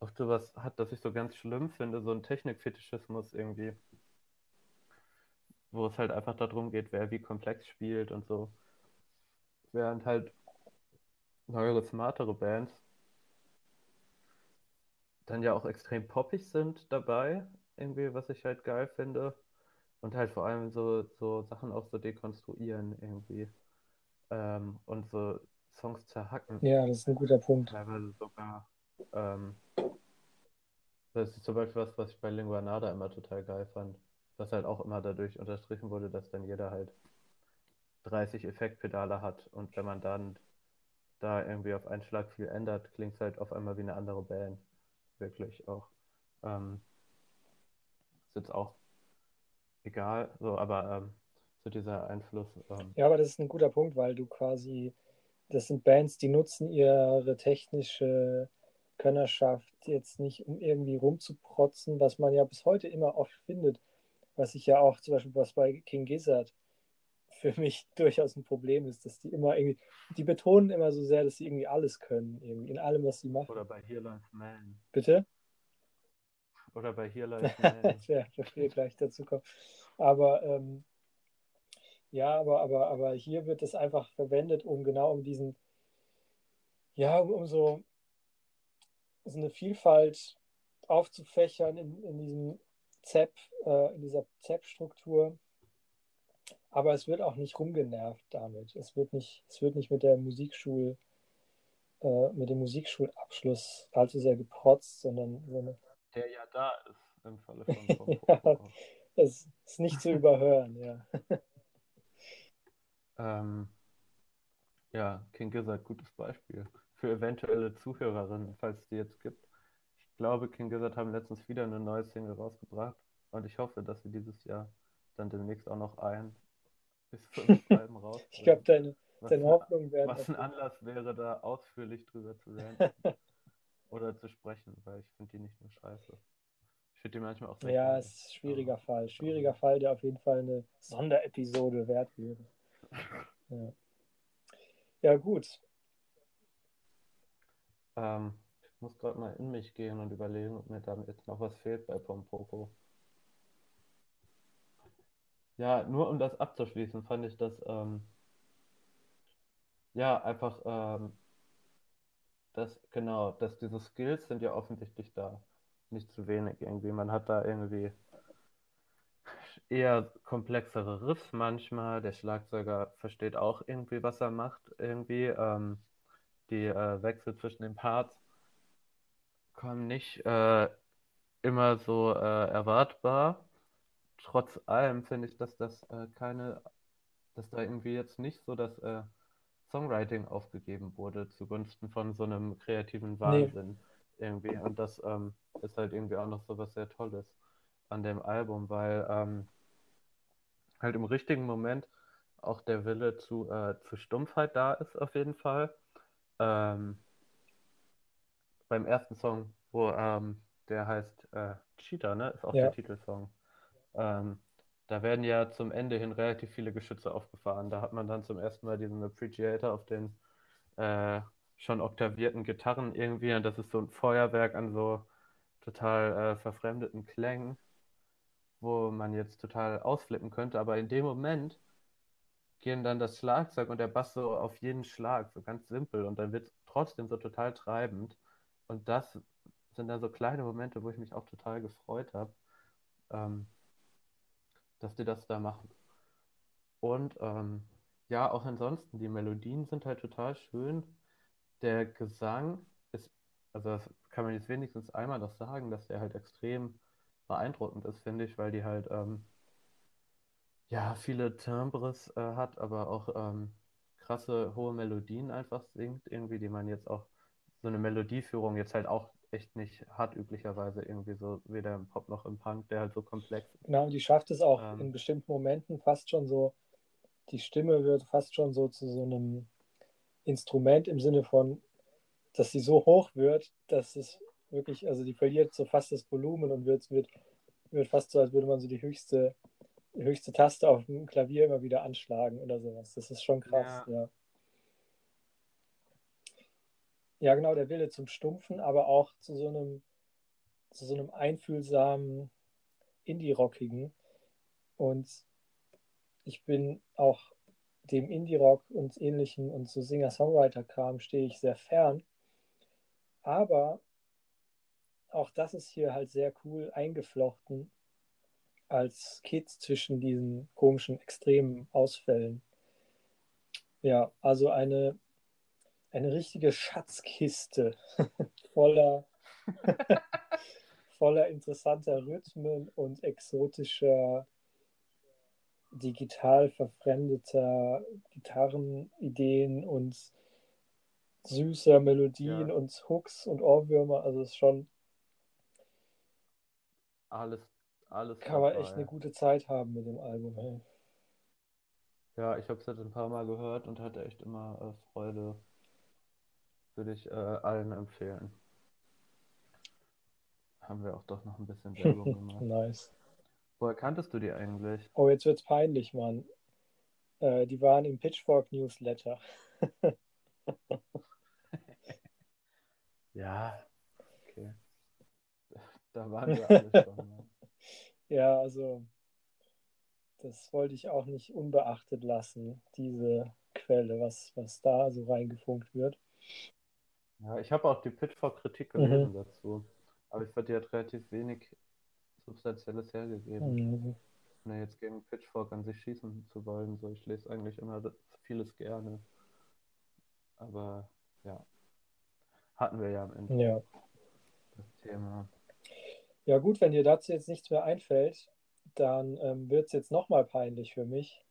auch sowas hat, das ich so ganz schlimm finde, so ein Technikfetischismus irgendwie wo es halt einfach darum geht, wer wie komplex spielt und so. Während halt neuere, smartere Bands dann ja auch extrem poppig sind dabei, irgendwie, was ich halt geil finde. Und halt vor allem so, so Sachen auch so dekonstruieren irgendwie. Ähm, und so Songs zerhacken. Ja, das ist ein guter Punkt. Teilweise sogar. Ähm, das ist zum Beispiel was, was ich bei Linguanada immer total geil fand. Was halt auch immer dadurch unterstrichen wurde, dass dann jeder halt 30 Effektpedale hat und wenn man dann da irgendwie auf einen Schlag viel ändert, klingt es halt auf einmal wie eine andere Band. Wirklich auch. Ähm, ist jetzt auch egal, so, aber ähm, so dieser Einfluss. Ähm, ja, aber das ist ein guter Punkt, weil du quasi, das sind Bands, die nutzen ihre technische Könnerschaft jetzt nicht, um irgendwie rumzuprotzen, was man ja bis heute immer oft findet was ich ja auch zum Beispiel was bei King Gizzard für mich durchaus ein Problem ist, dass die immer irgendwie, die betonen immer so sehr, dass sie irgendwie alles können, irgendwie in allem, was sie machen. Oder bei Here Lies Man. Bitte? Oder bei Here Lies Man. das wäre wir gleich dazu kommen. Aber ähm, ja, aber, aber, aber hier wird es einfach verwendet, um genau um diesen, ja, um, um so, so eine Vielfalt aufzufächern in, in diesem ZEP, äh, in dieser ZEP-Struktur. Aber es wird auch nicht rumgenervt damit. Es wird nicht, es wird nicht mit der Musikschul, äh, mit dem Musikschulabschluss allzu sehr geprotzt, sondern so eine, der ja da ist im Falle von ja, Das ist nicht zu überhören, ja. ähm, ja, King Gizzard, gutes Beispiel. Für eventuelle Zuhörerinnen, falls es die jetzt gibt glaube, King Gizzard haben letztens wieder eine neue Single rausgebracht und ich hoffe, dass sie dieses Jahr dann demnächst auch noch ein bis fünf Alben raus. ich glaube, deine, deine Hoffnung wäre. Was ein Anlass wäre, da ausführlich drüber zu lernen oder zu sprechen, weil ich finde die nicht nur scheiße. Ich finde die manchmal auch sehr Ja, es ist ein schwieriger aber, Fall. Schwieriger aber. Fall, der auf jeden Fall eine Sonderepisode wert wäre. Ja, ja gut. Ähm, ich muss gerade mal in mich gehen und überlegen, ob mir dann jetzt noch was fehlt bei Pompoko. Ja, nur um das abzuschließen, fand ich das, ähm, ja, einfach, ähm, das, genau, dass diese Skills sind ja offensichtlich da. Nicht zu wenig irgendwie. Man hat da irgendwie eher komplexere Riffs manchmal. Der Schlagzeuger versteht auch irgendwie, was er macht, irgendwie. Ähm, die äh, Wechsel zwischen den Parts kommen nicht äh, immer so äh, erwartbar. Trotz allem finde ich, dass das äh, keine, dass da irgendwie jetzt nicht so das äh, Songwriting aufgegeben wurde zugunsten von so einem kreativen Wahnsinn nee. irgendwie. Und das ähm, ist halt irgendwie auch noch so was sehr Tolles an dem Album, weil ähm, halt im richtigen Moment auch der Wille zu, äh, zu Stumpfheit da ist auf jeden Fall. Ähm, beim ersten Song, wo ähm, der heißt äh, Cheetah, ne? Ist auch ja. der Titelsong. Ähm, da werden ja zum Ende hin relativ viele Geschütze aufgefahren. Da hat man dann zum ersten Mal diesen Appreciator auf den äh, schon oktavierten Gitarren irgendwie und das ist so ein Feuerwerk an so total äh, verfremdeten Klängen, wo man jetzt total ausflippen könnte. Aber in dem Moment gehen dann das Schlagzeug und der Bass so auf jeden Schlag, so ganz simpel und dann wird es trotzdem so total treibend. Und das sind da so kleine Momente, wo ich mich auch total gefreut habe, ähm, dass die das da machen. Und ähm, ja, auch ansonsten, die Melodien sind halt total schön. Der Gesang ist, also das kann man jetzt wenigstens einmal noch sagen, dass der halt extrem beeindruckend ist, finde ich, weil die halt ähm, ja viele Timbres äh, hat, aber auch ähm, krasse hohe Melodien einfach singt, irgendwie, die man jetzt auch so eine Melodieführung jetzt halt auch echt nicht hat, üblicherweise irgendwie so weder im Pop noch im Punk, der halt so komplex ist. Genau, die schafft es auch Ähm. in bestimmten Momenten fast schon so, die Stimme wird fast schon so zu so einem Instrument im Sinne von, dass sie so hoch wird, dass es wirklich, also die verliert so fast das Volumen und wird, wird, wird fast so, als würde man so die höchste, die höchste Taste auf dem Klavier immer wieder anschlagen oder sowas. Das ist schon krass, Ja. ja. Ja, genau, der Wille zum Stumpfen, aber auch zu so einem, zu so einem einfühlsamen Indie-Rockigen. Und ich bin auch dem Indie-Rock und ähnlichen und so Singer-Songwriter-Kram stehe ich sehr fern. Aber auch das ist hier halt sehr cool eingeflochten als Kit zwischen diesen komischen extremen Ausfällen. Ja, also eine, eine richtige Schatzkiste voller, voller interessanter Rhythmen und exotischer, digital verfremdeter Gitarrenideen und süßer Melodien Ja. und Hooks und Ohrwürmer. Also es ist schon, Alles, alles kann man echt eine gute Zeit haben mit dem Album. Hey. Ja, ich habe es jetzt ein paar Mal gehört und hatte echt immer äh, Freude. Würde ich äh, allen empfehlen. Haben wir auch doch noch ein bisschen Werbung gemacht. nice. Woher kanntest du die eigentlich? Oh, jetzt wird's peinlich, Mann. Äh, die waren im Pitchfork Newsletter. Ja, okay. Da waren wir alle schon. Ne? Ja, also das wollte ich auch nicht unbeachtet lassen, diese Quelle, was, was da so reingefunkt wird. Ja, ich habe auch die Pitchfork-Kritik Mhm. gelesen dazu. Aber ich fand, die hat relativ wenig Substanzielles hergegeben. Mhm. Ne, jetzt gegen Pitchfork an sich schießen zu wollen. So, ich lese eigentlich immer vieles gerne. Aber ja, hatten wir ja am Ende Ja. das Thema. Ja, gut, wenn dir dazu jetzt nichts mehr einfällt, dann ähm, wird es jetzt nochmal peinlich für mich,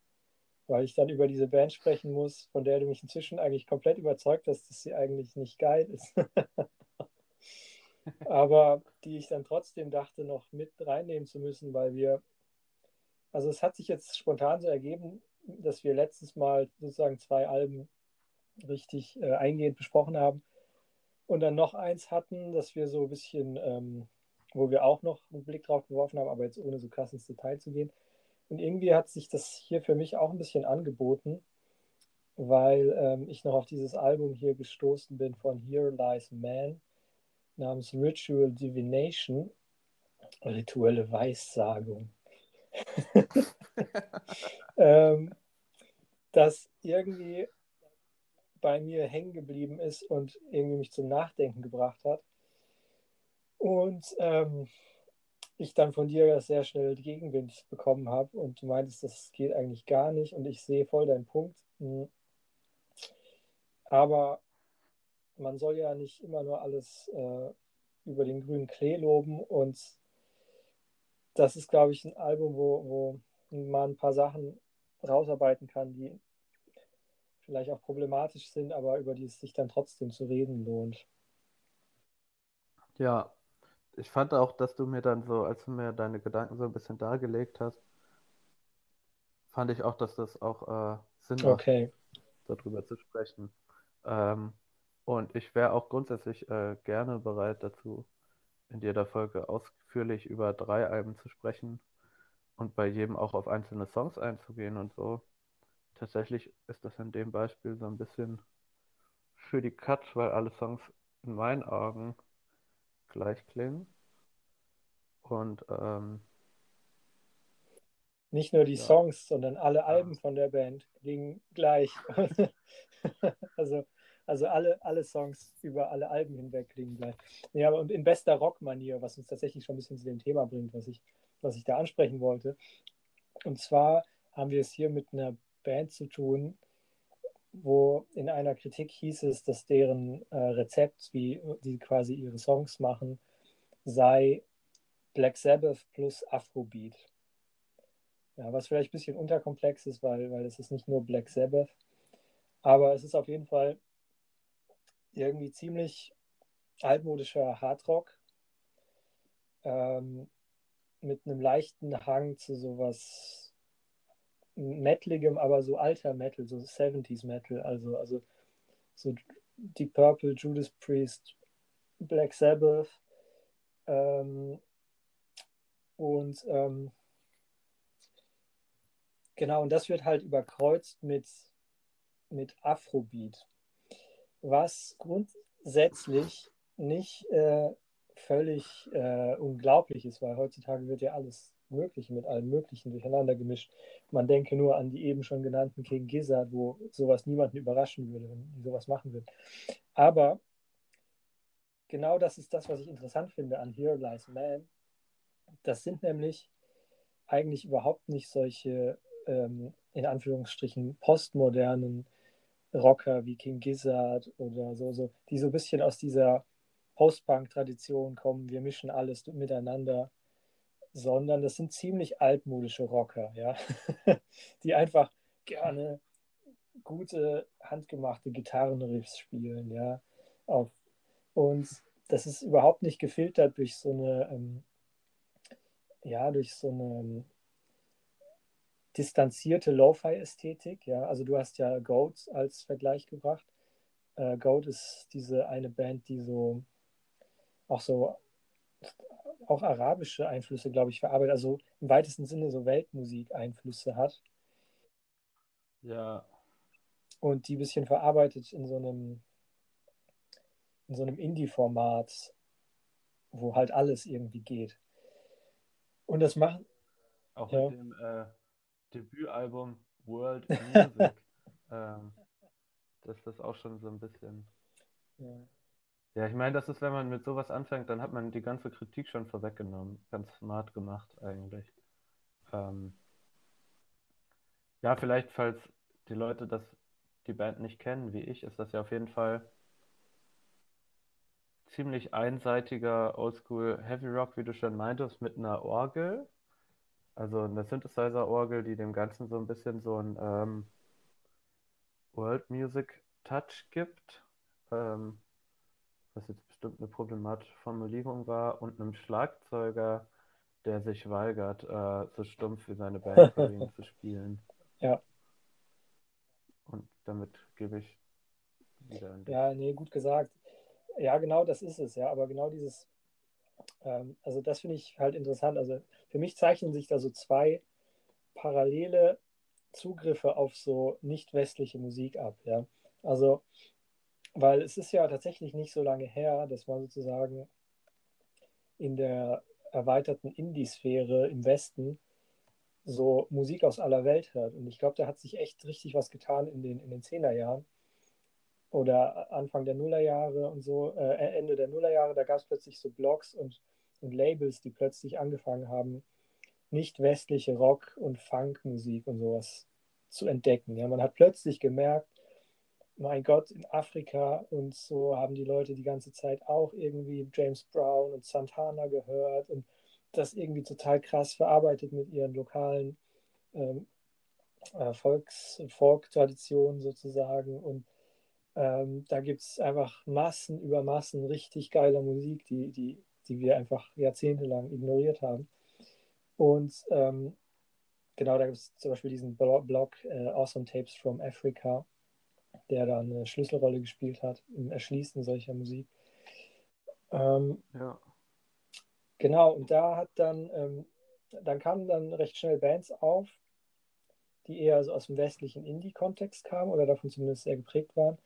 weil ich dann über diese Band sprechen muss, von der du mich inzwischen eigentlich komplett überzeugt hast, dass sie eigentlich nicht geil ist. Aber die ich dann trotzdem dachte, noch mit reinnehmen zu müssen, weil wir, also es hat sich jetzt spontan so ergeben, dass wir letztes Mal sozusagen zwei Alben richtig äh, eingehend besprochen haben und dann noch eins hatten, dass wir so ein bisschen, ähm, wo wir auch noch einen Blick drauf geworfen haben, aber jetzt ohne so krass ins Detail zu gehen. Und irgendwie hat sich das hier für mich auch ein bisschen angeboten, weil ähm, ich noch auf dieses Album hier gestoßen bin von Here Lies Man namens Ritual Divination, rituelle Weissagung. ähm, das irgendwie bei mir hängen geblieben ist und irgendwie mich zum Nachdenken gebracht hat. Und ähm, ich dann von dir sehr schnell Gegenwind bekommen habe und du meintest, das geht eigentlich gar nicht und ich sehe voll deinen Punkt. Mhm. Aber man soll ja nicht immer nur alles äh, über den grünen Klee loben und das ist, glaube ich, ein Album, wo, wo man ein paar Sachen rausarbeiten kann, die vielleicht auch problematisch sind, aber über die es sich dann trotzdem zu reden lohnt. Ja, ich fand auch, dass du mir dann so, als du mir deine Gedanken so ein bisschen dargelegt hast, fand ich auch, dass das auch äh, Sinn macht, Okay. darüber zu sprechen. Ähm, und ich wäre auch grundsätzlich äh, gerne bereit dazu, in jeder Folge ausführlich über drei Alben zu sprechen und bei jedem auch auf einzelne Songs einzugehen und so. Tatsächlich ist das in dem Beispiel so ein bisschen für die Cut, weil alle Songs in meinen Augen gleich klingen. Und ähm, Nicht nur die Ja. Songs, sondern alle Alben von der Band klingen gleich. also Also alle, alle Songs über alle Alben hinweg klingen gleich. Ja, und in bester Rockmanier, was uns tatsächlich schon ein bisschen zu dem Thema bringt, was ich, was ich da ansprechen wollte. Und zwar haben wir es hier mit einer Band zu tun, wo in einer Kritik hieß es, dass deren äh, Rezept, wie die quasi ihre Songs machen, sei Black Sabbath plus Afrobeat. Ja, was vielleicht ein bisschen unterkomplex ist, weil, weil es ist nicht nur Black Sabbath, aber es ist auf jeden Fall irgendwie ziemlich altmodischer Hardrock ähm, mit einem leichten Hang zu sowas Metaligem, aber so alter Metal, so 70s Metal, also, also so Deep Purple, Judas Priest, Black Sabbath ähm, und ähm, genau, und das wird halt überkreuzt mit, mit Afrobeat, was grundsätzlich nicht äh, völlig äh, unglaublich ist, weil heutzutage wird ja alles Mögliche mit allem Möglichen durcheinander gemischt. Man denke nur an die eben schon genannten King Gizzard, wo sowas niemanden überraschen würde, wenn die sowas machen würden. Aber genau das ist das, was ich interessant finde an Here Lies Man. Das sind nämlich eigentlich überhaupt nicht solche, ähm, in Anführungsstrichen, postmodernen Rocker wie King Gizzard oder so, so, die so ein bisschen aus dieser Post-Punk-Tradition kommen. Wir mischen alles miteinander sondern das sind ziemlich altmodische Rocker, ja, die einfach gerne gute handgemachte Gitarrenriffs spielen, ja, auf und das ist überhaupt nicht gefiltert durch so eine, ähm, ja, durch so eine ähm, distanzierte Lo-Fi-Ästhetik, ja, also du hast ja Goat als Vergleich gebracht. Äh, Goat ist diese eine Band, die so auch so auch arabische Einflüsse, glaube ich, verarbeitet, also im weitesten Sinne so Weltmusik-Einflüsse hat. Ja. Und die ein bisschen verarbeitet in so einem, in so einem Indie-Format, wo halt alles irgendwie geht. Und das macht. Auch ja. mit dem äh, Debütalbum World Music. ähm, das ist auch schon so ein bisschen. Ja. Ja, ich meine, das ist, wenn man mit sowas anfängt, dann hat man die ganze Kritik schon vorweggenommen. Ganz smart gemacht eigentlich. Ähm, ja, vielleicht, falls die Leute das, die Band nicht kennen, wie ich, ist das ja auf jeden Fall ziemlich einseitiger Oldschool Heavy Rock, wie du schon meintest, mit einer Orgel. Also eine Synthesizer-Orgel, die dem Ganzen so ein bisschen so ein ähm, World Music Touch gibt. Ähm, was jetzt bestimmt eine problematische Formulierung war, und einem Schlagzeuger, der sich weigert, äh, so stumpf wie seine Bandkollegen zu spielen. Ja. Und damit gebe ich wieder. Ja, nee, gut gesagt. Ja, genau das ist es, ja, aber genau dieses, ähm, also das finde ich halt interessant. Also für mich zeichnen sich da so zwei parallele Zugriffe auf so nicht westliche Musik ab, ja. Also weil es ist ja tatsächlich nicht so lange her, dass man sozusagen in der erweiterten Indie-Sphäre im Westen so Musik aus aller Welt hört. Und ich glaube, da hat sich echt richtig was getan in den, in den 10er Jahren oder Anfang der Nullerjahre und so, äh, Ende der Nullerjahre, da gab es plötzlich so Blogs und, und Labels, die plötzlich angefangen haben, nicht westliche Rock- und Funkmusik und sowas zu entdecken. Ja, man hat plötzlich gemerkt, mein Gott, in Afrika und so haben die Leute die ganze Zeit auch irgendwie James Brown und Santana gehört und das irgendwie total krass verarbeitet mit ihren lokalen ähm, äh, Volks-, Folk-Traditionen sozusagen. Und ähm, da gibt es einfach Massen über Massen richtig geiler Musik, die, die, die wir einfach jahrzehntelang ignoriert haben. Und ähm, genau, da gibt es zum Beispiel diesen Blog äh, Awesome Tapes from Africa der da eine Schlüsselrolle gespielt hat im Erschließen solcher Musik. Ähm, ja. Genau, und da hat dann, ähm, dann kamen dann recht schnell Bands auf, die eher so aus dem westlichen Indie-Kontext kamen oder davon zumindest sehr geprägt waren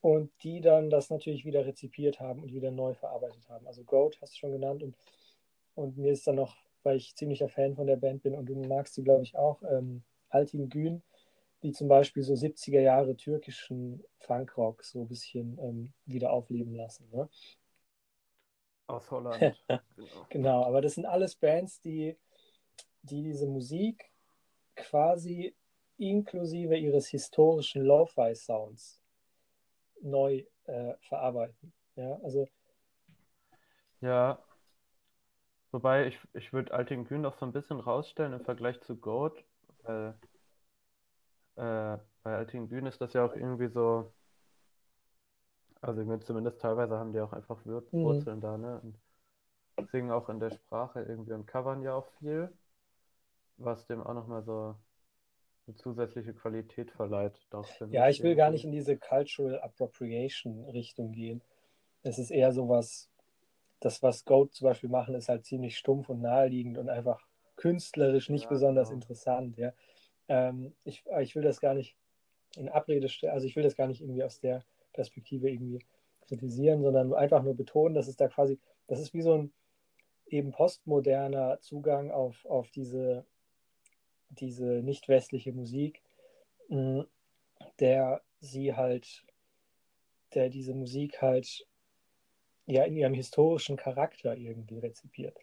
und die dann das natürlich wieder rezipiert haben und wieder neu verarbeitet haben. Also Goat hast du schon genannt und, und mir ist dann noch, weil ich ziemlicher Fan von der Band bin und du magst sie, glaube ich, auch, ähm, Altin Gün die zum Beispiel so 70er Jahre türkischen Funkrock so ein bisschen ähm, wieder aufleben lassen. Ne? Aus Holland. genau. genau, aber das sind alles Bands, die, die diese Musik quasi inklusive ihres historischen Lo-Fi-Sounds neu äh, verarbeiten. Ja, also. Ja. Wobei ich, ich würde Alting Kühn noch so ein bisschen rausstellen im Vergleich zu Goat, weil äh, bei Alting Kühn ist das ja auch irgendwie so. Also zumindest teilweise haben die auch einfach Wur mhm. Wurzeln da, ne? Und singen auch in der Sprache irgendwie und covern ja auch viel, was dem auch nochmal so eine zusätzliche Qualität verleiht. ja, ich will gar nicht in diese Cultural Appropriation Richtung gehen. Es ist eher so was, das, was Goat zum Beispiel machen, ist halt ziemlich stumpf und naheliegend und einfach künstlerisch nicht ja, besonders genau. interessant. Ja. Ähm, ich, ich will das gar nicht in Abrede stellen, also ich will das gar nicht irgendwie aus der Perspektive irgendwie kritisieren, sondern einfach nur betonen, dass es da quasi, das ist wie so ein eben postmoderner Zugang auf, auf diese diese nicht westliche Musik, mm, der sie halt, der diese Musik halt ja in ihrem historischen Charakter irgendwie rezipiert.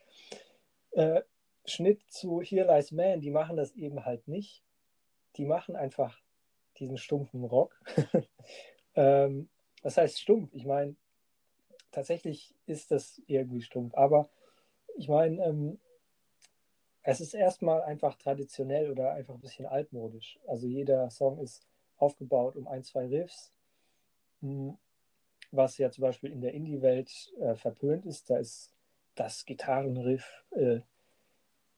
Äh, Schnitt zu Here Lies Man, die machen das eben halt nicht. Die machen einfach diesen stumpfen Rock. ähm, was heißt stumpf? Ich meine, tatsächlich ist das irgendwie stumpf, aber ich meine, ähm, es ist erstmal einfach traditionell oder einfach ein bisschen altmodisch. Also jeder Song ist aufgebaut um ein, zwei Riffs, hm, was ja zum Beispiel in der Indie-Welt äh, verpönt ist. Da ist das Gitarrenriff äh,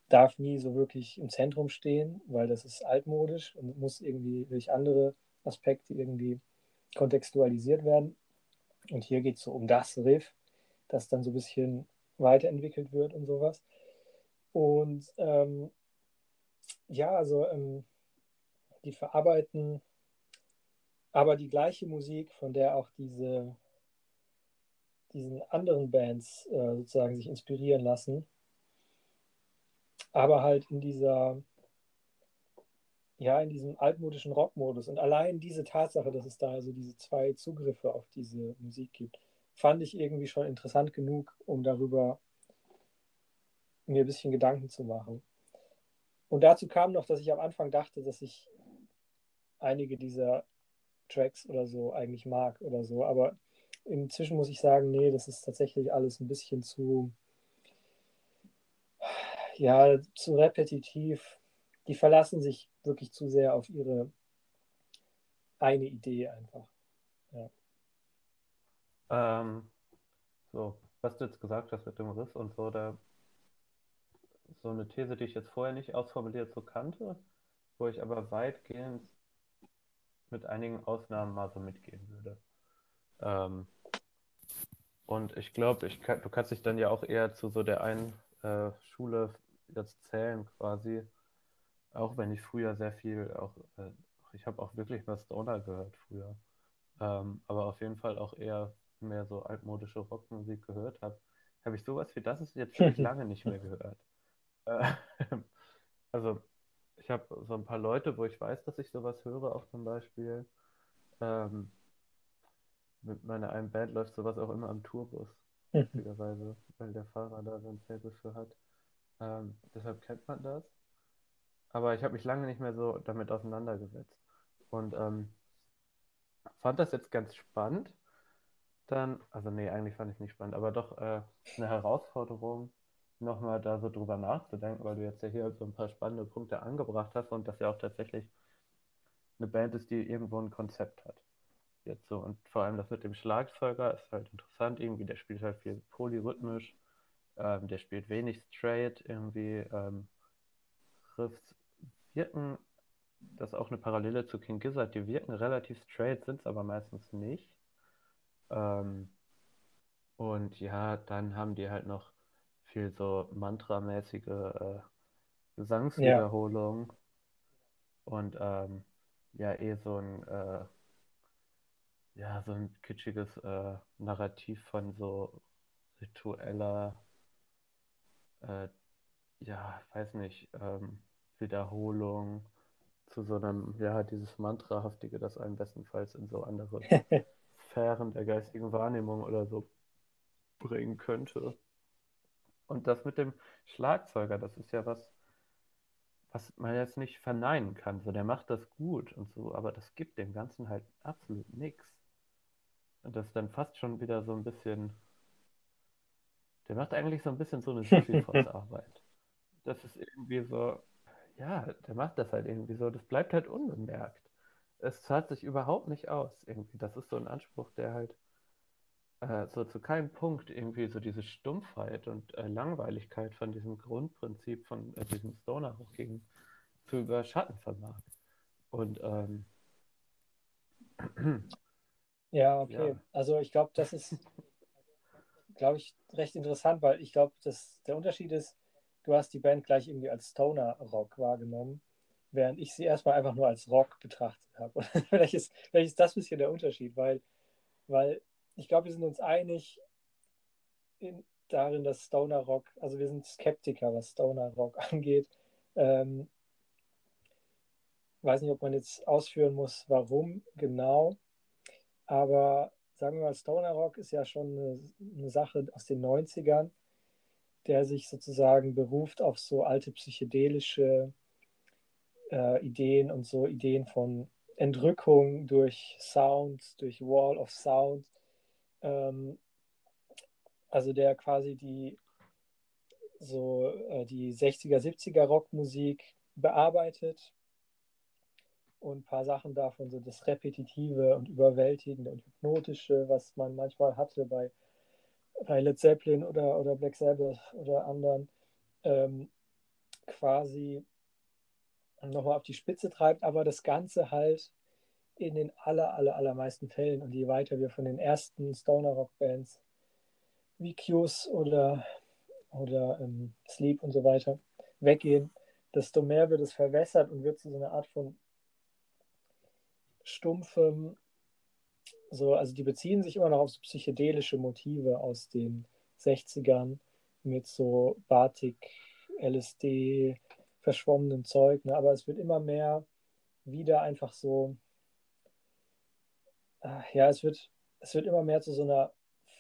darf nie so wirklich im Zentrum stehen, weil das ist altmodisch und muss irgendwie durch andere Aspekte irgendwie kontextualisiert werden. Und hier geht es so um das Riff, das dann so ein bisschen weiterentwickelt wird und sowas. Und ähm, ja, also ähm, die verarbeiten aber die gleiche Musik, von der auch diese diesen anderen Bands äh, sozusagen sich inspirieren lassen, aber halt in dieser ja, in diesem altmodischen Rockmodus. Und allein diese Tatsache, dass es da also diese zwei Zugriffe auf diese Musik gibt, fand ich irgendwie schon interessant genug, um darüber mir ein bisschen Gedanken zu machen. Und dazu kam noch, dass ich am Anfang dachte, dass ich einige dieser Tracks oder so eigentlich mag oder so. Aber inzwischen muss ich sagen, nee, das ist tatsächlich alles ein bisschen zu, ja, zu repetitiv. Die verlassen sich wirklich zu sehr auf ihre eine Idee einfach. Ja. Ähm, so, was du jetzt gesagt hast mit dem Riff und so, da so eine These, die ich jetzt vorher nicht ausformuliert so kannte, wo ich aber weitgehend mit einigen Ausnahmen mal so mitgehen würde. Ähm, und ich glaube, ich kann, du kannst dich dann ja auch eher zu so der einen äh, Schule jetzt zählen quasi. Auch wenn ich früher sehr viel, auch äh, ich habe auch wirklich mal Stoner gehört früher. Ähm, aber auf jeden Fall auch eher mehr so altmodische Rockmusik gehört habe, habe ich sowas wie das ist jetzt schon lange nicht mehr gehört. Äh, also ich habe so ein paar Leute, wo ich weiß, dass ich sowas höre, auch zum Beispiel. Ähm, mit meiner einen Band läuft sowas auch immer am Tourbus, lustigerweise, weil der Fahrer da so ein Faible für hat. Ähm, deshalb kennt man das. Aber ich habe mich lange nicht mehr so damit auseinandergesetzt. Und ähm, fand das jetzt ganz spannend. Dann, also nee, eigentlich fand ich es nicht spannend, aber doch äh, eine Herausforderung, nochmal da so drüber nachzudenken, weil du jetzt ja hier so ein paar spannende Punkte angebracht hast und das ja auch tatsächlich eine Band ist, die irgendwo ein Konzept hat. Jetzt so. Und vor allem das mit dem Schlagzeuger ist halt interessant, irgendwie, der spielt halt viel polyrhythmisch, ähm, der spielt wenig straight, irgendwie ähm, Riffs wirken, das ist auch eine Parallele zu King Gizzard, die wirken relativ straight, sind es aber meistens nicht. Ähm, und ja, dann haben die halt noch viel so mantramäßige äh, Gesangswiederholung ja. und ähm, ja eh so ein äh, ja so ein kitschiges äh, Narrativ von so ritueller äh, ja weiß nicht ähm, Wiederholung zu so einem, ja, dieses Mantrahaftige, das einen bestenfalls in so andere Sphären der geistigen Wahrnehmung oder so bringen könnte. Und das mit dem Schlagzeuger, das ist ja was, was man jetzt nicht verneinen kann. So, der macht das gut und so, aber das gibt dem Ganzen halt absolut nichts. Und das ist dann fast schon wieder so ein bisschen. Der macht eigentlich so ein bisschen so eine Sisyphos-Arbeit. das ist irgendwie so, ja, der macht das halt irgendwie so. Das bleibt halt unbemerkt. Es zahlt sich überhaupt nicht aus, irgendwie. Das ist so ein Anspruch, der halt äh, so zu keinem Punkt irgendwie so diese Stumpfheit und äh, Langweiligkeit von diesem Grundprinzip von äh, diesem Stoner hochgegen zu überschatten vermag. Und ähm, ja, okay. Ja. Also ich glaube, das ist, glaube ich, recht interessant, weil ich glaube, dass der Unterschied ist, du hast die Band gleich irgendwie als Stoner-Rock wahrgenommen, während ich sie erstmal einfach nur als Rock betrachtet habe. vielleicht, ist, vielleicht das ein bisschen der Unterschied, weil, weil ich glaube, wir sind uns einig in, darin, dass Stoner Rock, also wir sind Skeptiker, was Stoner Rock angeht. Ähm, weiß nicht, ob man jetzt ausführen muss, warum genau, aber sagen wir mal, Stoner Rock ist ja schon eine, eine Sache aus den 90ern, der sich sozusagen beruft auf so alte psychedelische äh, Ideen und so Ideen von Entrückung durch Sound, durch Wall of Sound. Ähm, also der quasi die so äh, die 60er, 70er Rockmusik bearbeitet und ein paar Sachen davon, so das Repetitive und Überwältigende und Hypnotische, was man manchmal hatte bei, bei Led Zeppelin oder, oder Black Sabbath oder anderen, ähm, quasi nochmal auf die Spitze treibt, aber das Ganze halt in den aller, aller, allermeisten Fällen und je weiter wir von den ersten Stoner Rock Bands wie Q's oder, oder ähm, Sleep und so weiter weggehen, desto mehr wird es verwässert und wird zu so einer Art von stumpfem, so, also die beziehen sich immer noch auf so psychedelische Motive aus den 60ern mit so Batik, LSD, verschwommenem Zeug, ne? aber es wird immer mehr wieder einfach so ja, es wird, es wird immer mehr zu so einer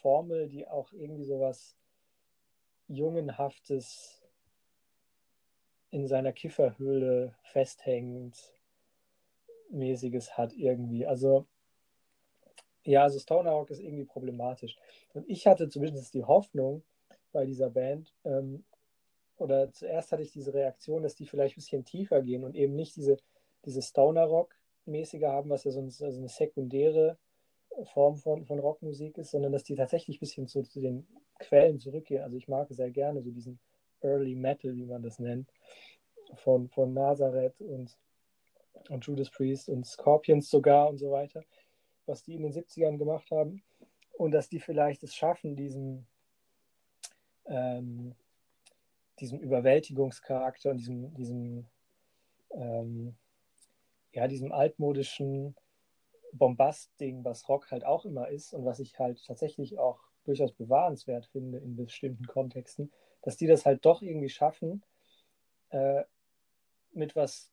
Formel, die auch irgendwie so was Jungenhaftes in seiner Kifferhöhle festhängend mäßiges hat irgendwie. Also ja, also Stoner Rock ist irgendwie problematisch. Und ich hatte zumindest die Hoffnung bei dieser Band, ähm, oder zuerst hatte ich diese Reaktion, dass die vielleicht ein bisschen tiefer gehen und eben nicht diese, diese Stoner Rock mäßige haben, was ja so also eine sekundäre Form von, von Rockmusik ist, sondern dass die tatsächlich ein bisschen zu, zu den Quellen zurückgehen. Also ich mag sehr gerne so diesen Early Metal, wie man das nennt, von, von Nazareth und, und Judas Priest und Scorpions sogar und so weiter, was die in den 70ern gemacht haben. Und dass die vielleicht es schaffen, diesen, ähm, diesem Überwältigungscharakter und diesem, diesem ähm, ja, diesem altmodischen Bombast-Ding, was Rock halt auch immer ist und was ich halt tatsächlich auch durchaus bewahrenswert finde in bestimmten Kontexten, dass die das halt doch irgendwie schaffen, äh, mit was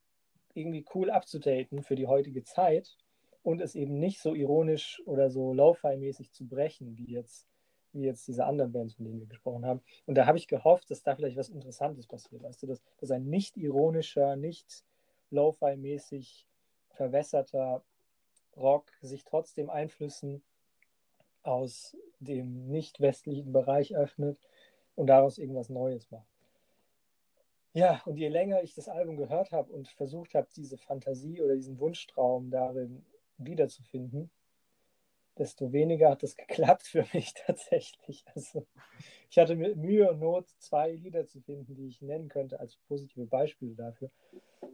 irgendwie cool abzudaten für die heutige Zeit und es eben nicht so ironisch oder so Lo-Fi-mäßig zu brechen, wie jetzt, wie jetzt diese anderen Bands, von denen wir gesprochen haben. Und da habe ich gehofft, dass da vielleicht was Interessantes passiert. Weißt du, dass, dass ein nicht ironischer, nicht Lo-Fi-mäßig verwässerter Rock sich trotzdem Einflüssen aus dem nicht westlichen Bereich öffnet und daraus irgendwas Neues macht. Ja, und je länger ich das Album gehört habe und versucht habe, diese Fantasie oder diesen Wunschtraum darin wiederzufinden, desto weniger hat das geklappt für mich tatsächlich. Also ich hatte Mühe und Not zwei Lieder zu finden, die ich nennen könnte als positive Beispiele dafür.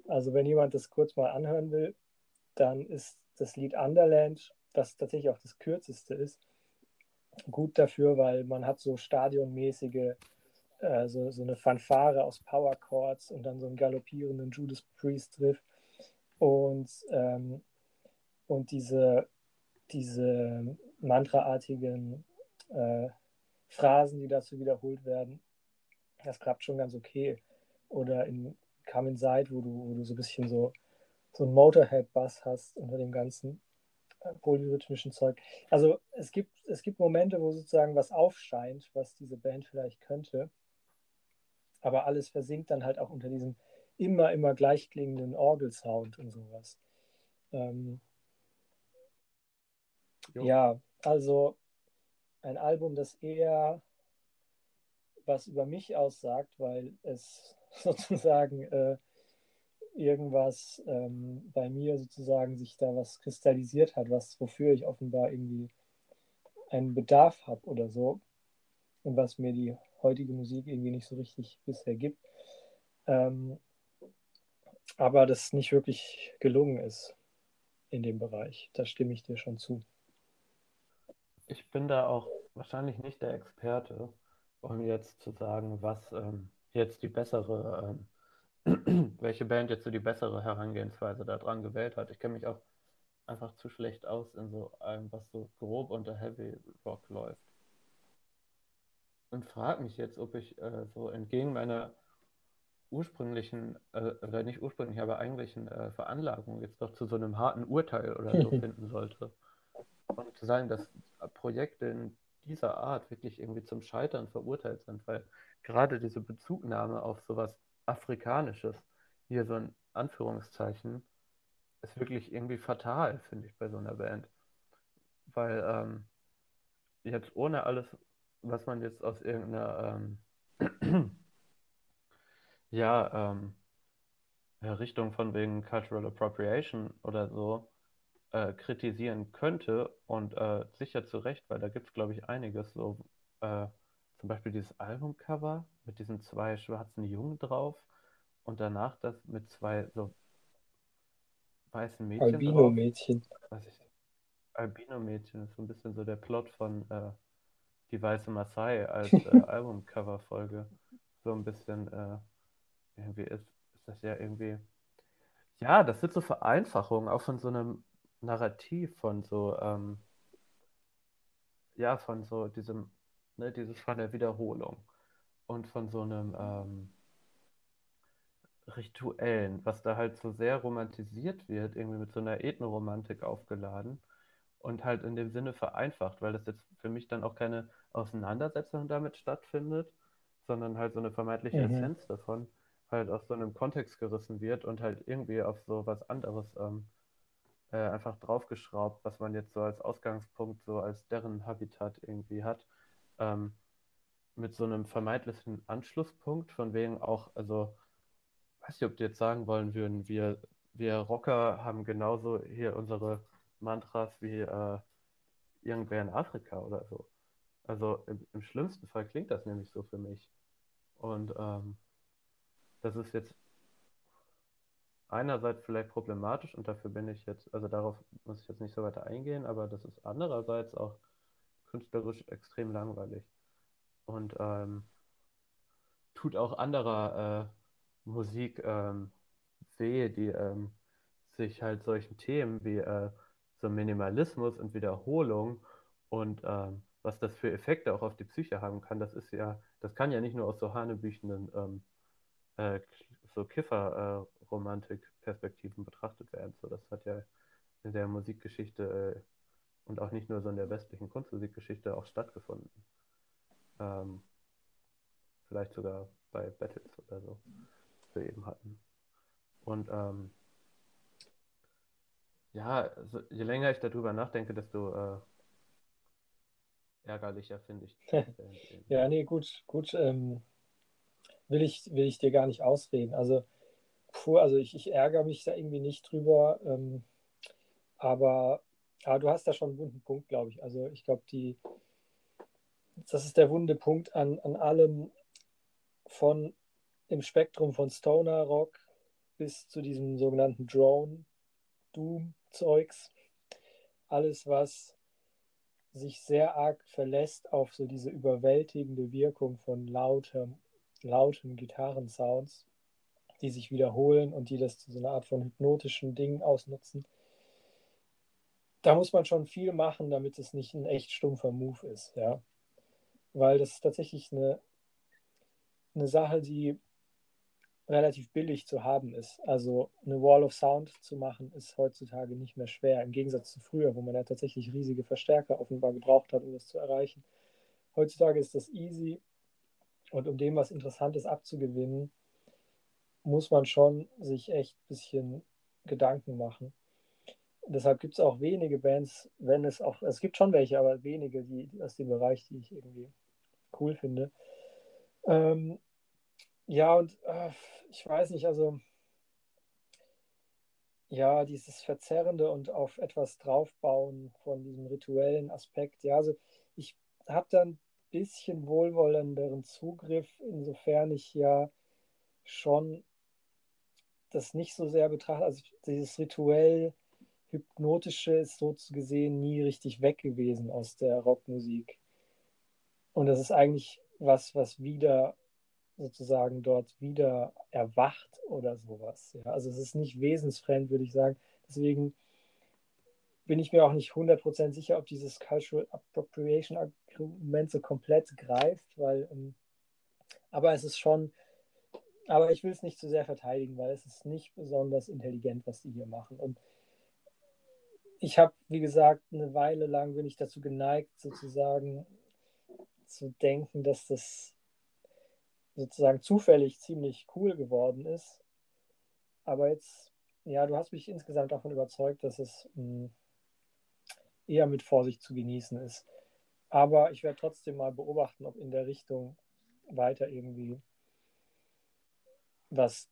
Also wenn jemand das kurz mal anhören will, dann ist das Lied Underland, das tatsächlich auch das kürzeste ist, gut dafür, weil man hat so stadionmäßige, äh, so, so eine Fanfare aus Power Chords und dann so einen galoppierenden Judas Priest Riff und, ähm, und diese, diese mantraartigen äh, Phrasen, die dazu wiederholt werden, das klappt schon ganz okay. Oder in Come Inside, wo du, wo du so ein bisschen so so einen Motorhead-Bass hast unter dem ganzen äh, polyrhythmischen Zeug. Also es gibt, es gibt Momente, wo sozusagen was aufscheint, was diese Band vielleicht könnte. Aber alles versinkt dann halt auch unter diesem immer, immer gleichklingenden Orgelsound und sowas. Ähm, ja, also ein Album, das eher was über mich aussagt, weil es sozusagen äh, irgendwas ähm, bei mir sozusagen sich da was kristallisiert hat, was wofür ich offenbar irgendwie einen Bedarf habe oder so und was mir die heutige Musik irgendwie nicht so richtig bisher gibt. Ähm, aber das nicht wirklich gelungen ist in dem Bereich. Da stimme ich dir schon zu. Ich bin da auch wahrscheinlich nicht der Experte, um jetzt zu sagen, was ähm, jetzt die bessere, ähm, welche Band jetzt so die bessere Herangehensweise daran gewählt hat. Ich kenne mich auch einfach zu schlecht aus in so allem, was so grob unter Heavy Rock läuft. Und frage mich jetzt, ob ich äh, so entgegen meiner ursprünglichen, äh, oder nicht ursprünglich, aber eigentlichen äh, Veranlagung jetzt doch zu so einem harten Urteil oder so finden sollte. Und zu sagen, dass Projekte in dieser Art wirklich irgendwie zum Scheitern verurteilt sind, weil gerade diese Bezugnahme auf sowas Afrikanisches, hier so ein Anführungszeichen, ist wirklich irgendwie fatal, finde ich, bei so einer Band. Weil ähm, jetzt ohne alles, was man jetzt aus irgendeiner ähm, ja, ähm, Richtung von wegen Cultural Appropriation oder so äh, kritisieren könnte und äh, sicher zu Recht, weil da gibt es, glaube ich, einiges. So äh, zum Beispiel dieses Albumcover mit diesen zwei schwarzen Jungen drauf und danach das mit zwei so weißen Mädchen. Albino-Mädchen. Albino-Mädchen ist so ein bisschen so der Plot von äh, Die Weiße Maasai als äh, Albumcover-Folge. So ein bisschen äh, irgendwie ist, ist das ja irgendwie. Ja, das sind so Vereinfachungen, auch von so einem Narrativ von so, ähm, ja, von so diesem, ne, dieses von der Wiederholung und von so einem ähm, Rituellen, was da halt so sehr romantisiert wird, irgendwie mit so einer Ethnoromantik aufgeladen und halt in dem Sinne vereinfacht, weil das jetzt für mich dann auch keine Auseinandersetzung damit stattfindet, sondern halt so eine vermeintliche mhm. Essenz davon halt aus so einem Kontext gerissen wird und halt irgendwie auf so was anderes ähm, äh, einfach draufgeschraubt, was man jetzt so als Ausgangspunkt, so als deren Habitat irgendwie hat, ähm, mit so einem vermeintlichen Anschlusspunkt, von wegen auch, also, weiß ich, ob die jetzt sagen wollen würden, wir, wir Rocker haben genauso hier unsere Mantras wie äh, irgendwer in Afrika oder so. Also im, im, schlimmsten Fall klingt das nämlich so für mich. Und ähm, das ist jetzt einerseits vielleicht problematisch und dafür bin ich jetzt, also darauf muss ich jetzt nicht so weiter eingehen, aber das ist andererseits auch künstlerisch extrem langweilig und ähm, tut auch anderer äh, Musik ähm, weh, die ähm, sich halt solchen Themen wie äh, so Minimalismus und Wiederholung und ähm, was das für Effekte auch auf die Psyche haben kann, das ist ja, das kann ja nicht nur aus so hanebüchenden ähm, äh, so Kiffer-Romantik-Perspektiven betrachtet werden. So, das hat ja in der Musikgeschichte äh, und auch nicht nur so in der westlichen Kunstmusikgeschichte auch stattgefunden. Ähm, vielleicht sogar bei Battles oder so, die wir eben hatten. Und ähm, ja, also, je länger ich darüber nachdenke, desto äh, ärgerlicher finde ich. ja, nee, gut, gut. Ähm, will ich, will ich dir gar nicht ausreden. Also, puh, also ich, ich ärgere mich da irgendwie nicht drüber. Ähm, aber, aber du hast da schon einen wunden Punkt, glaube ich. Also ich glaube, die, das ist der wunde Punkt an, an allem von im Spektrum von Stoner Rock bis zu diesem sogenannten Drone Doom Zeugs. Alles, was sich sehr arg verlässt auf so diese überwältigende Wirkung von lautem lauten Gitarrensounds, die sich wiederholen und die das zu so einer Art von hypnotischen Dingen ausnutzen. Da muss man schon viel machen, damit es nicht ein echt stumpfer Move ist, ja. Weil das ist tatsächlich eine, eine Sache, die relativ billig zu haben ist. Also eine Wall of Sound zu machen, ist heutzutage nicht mehr schwer, im Gegensatz zu früher, wo man ja tatsächlich riesige Verstärker offenbar gebraucht hat, um das zu erreichen. Heutzutage ist das easy und um dem was Interessantes abzugewinnen, muss man schon sich echt ein bisschen Gedanken machen. Deshalb gibt es auch wenige Bands, wenn es auch, es gibt schon welche, aber wenige, die, aus dem Bereich, die ich irgendwie cool finde. Ähm, ja, und äh, ich weiß nicht, also ja, dieses Verzerrende und auf etwas draufbauen von diesem rituellen Aspekt. Ja, also ich habe da ein bisschen wohlwollenderen Zugriff, insofern ich ja schon das nicht so sehr betrachte. Also dieses rituell hypnotische ist so zu gesehen nie richtig weg gewesen aus der Rockmusik. Und das ist eigentlich was, was wieder sozusagen dort wieder erwacht oder sowas. Ja, also es ist nicht wesensfremd, würde ich sagen. Deswegen bin ich mir auch nicht 100% sicher, ob dieses Cultural Appropriation Argument so komplett greift, weil, ähm, aber es ist schon, aber ich will es nicht zu sehr verteidigen, weil es ist nicht besonders intelligent, was die hier machen. Und ich habe, wie gesagt, eine Weile lang bin ich dazu geneigt, sozusagen zu denken, dass das sozusagen zufällig ziemlich cool geworden ist. Aber jetzt, ja, du hast mich insgesamt davon überzeugt, dass es mh, hm, eher mit Vorsicht zu genießen ist. Aber ich werde trotzdem mal beobachten, ob in der Richtung weiter irgendwie was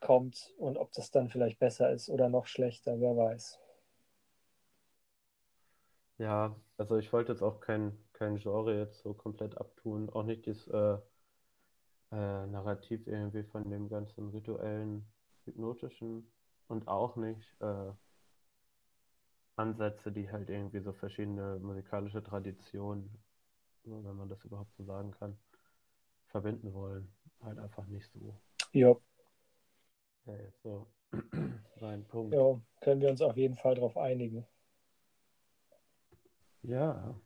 kommt und ob das dann vielleicht besser ist oder noch schlechter, wer weiß. Ja, also ich wollte jetzt auch kein, kein Genre jetzt so komplett abtun, auch nicht dieses äh, äh, Narrativ irgendwie von dem ganzen rituellen, hypnotischen und auch nicht äh, Ansätze, die halt irgendwie so verschiedene musikalische Traditionen, wenn man das überhaupt so sagen kann, verbinden wollen. Halt einfach nicht so. Ja. Ja, jetzt so sein Punkt. Ja, können wir uns auf jeden Fall darauf einigen. Ja.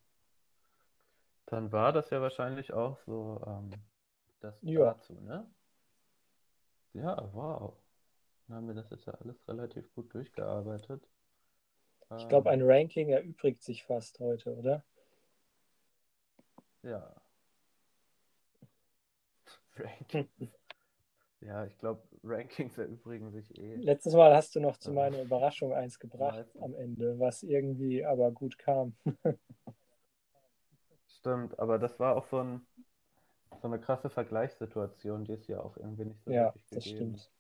Dann war das ja wahrscheinlich auch so ähm, das Ja. dazu, ne? Ja, wow. Dann haben wir das jetzt ja alles relativ gut durchgearbeitet. Ich glaube, Ähm, ein Ranking erübrigt sich fast heute, oder? ja. Ranking. Ja, ich glaube, Rankings erübrigen sich eh. Letztes Mal hast du noch zu meiner Überraschung eins gebracht am Ende, was irgendwie aber gut kam. Stimmt, aber das war auch so ein, so eine krasse Vergleichssituation, die ist ja auch irgendwie nicht so Ja, wirklich das gegeben. stimmt.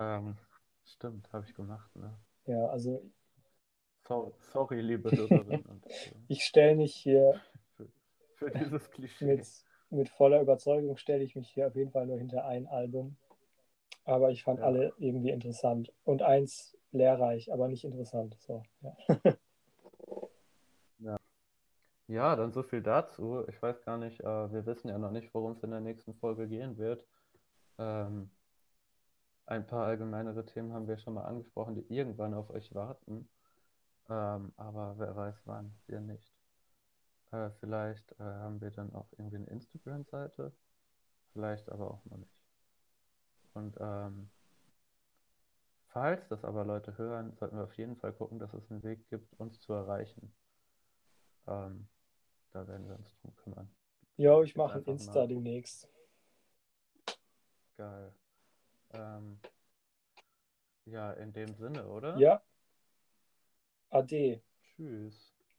Ähm, stimmt, habe ich gemacht, ne? Ja, also So, sorry, liebe Hörerinnen und ich stelle mich hier für, für dieses Klischee. mit, mit voller Überzeugung, stelle ich mich hier auf jeden Fall nur hinter ein Album. Aber ich fand Ja. alle irgendwie interessant. Und eins lehrreich, aber nicht interessant. So, ja. Ja, dann so viel dazu. Ich weiß gar nicht, äh, wir wissen ja noch nicht, worum es in der nächsten Folge gehen wird. Ähm, ein paar allgemeinere Themen haben wir schon mal angesprochen, die irgendwann auf euch warten. Ähm, aber wer weiß wann, wir nicht. Äh, vielleicht äh, haben wir dann auch irgendwie eine Instagram-Seite, vielleicht aber auch noch nicht. Und ähm, falls das aber Leute hören, sollten wir auf jeden Fall gucken, dass es einen Weg gibt, uns zu erreichen. Ähm, da werden wir uns drum kümmern. Jo, ich mache ein Insta mal. demnächst. Geil. Ähm, ja, in dem Sinne, oder? Ja. Ade. Tschüss.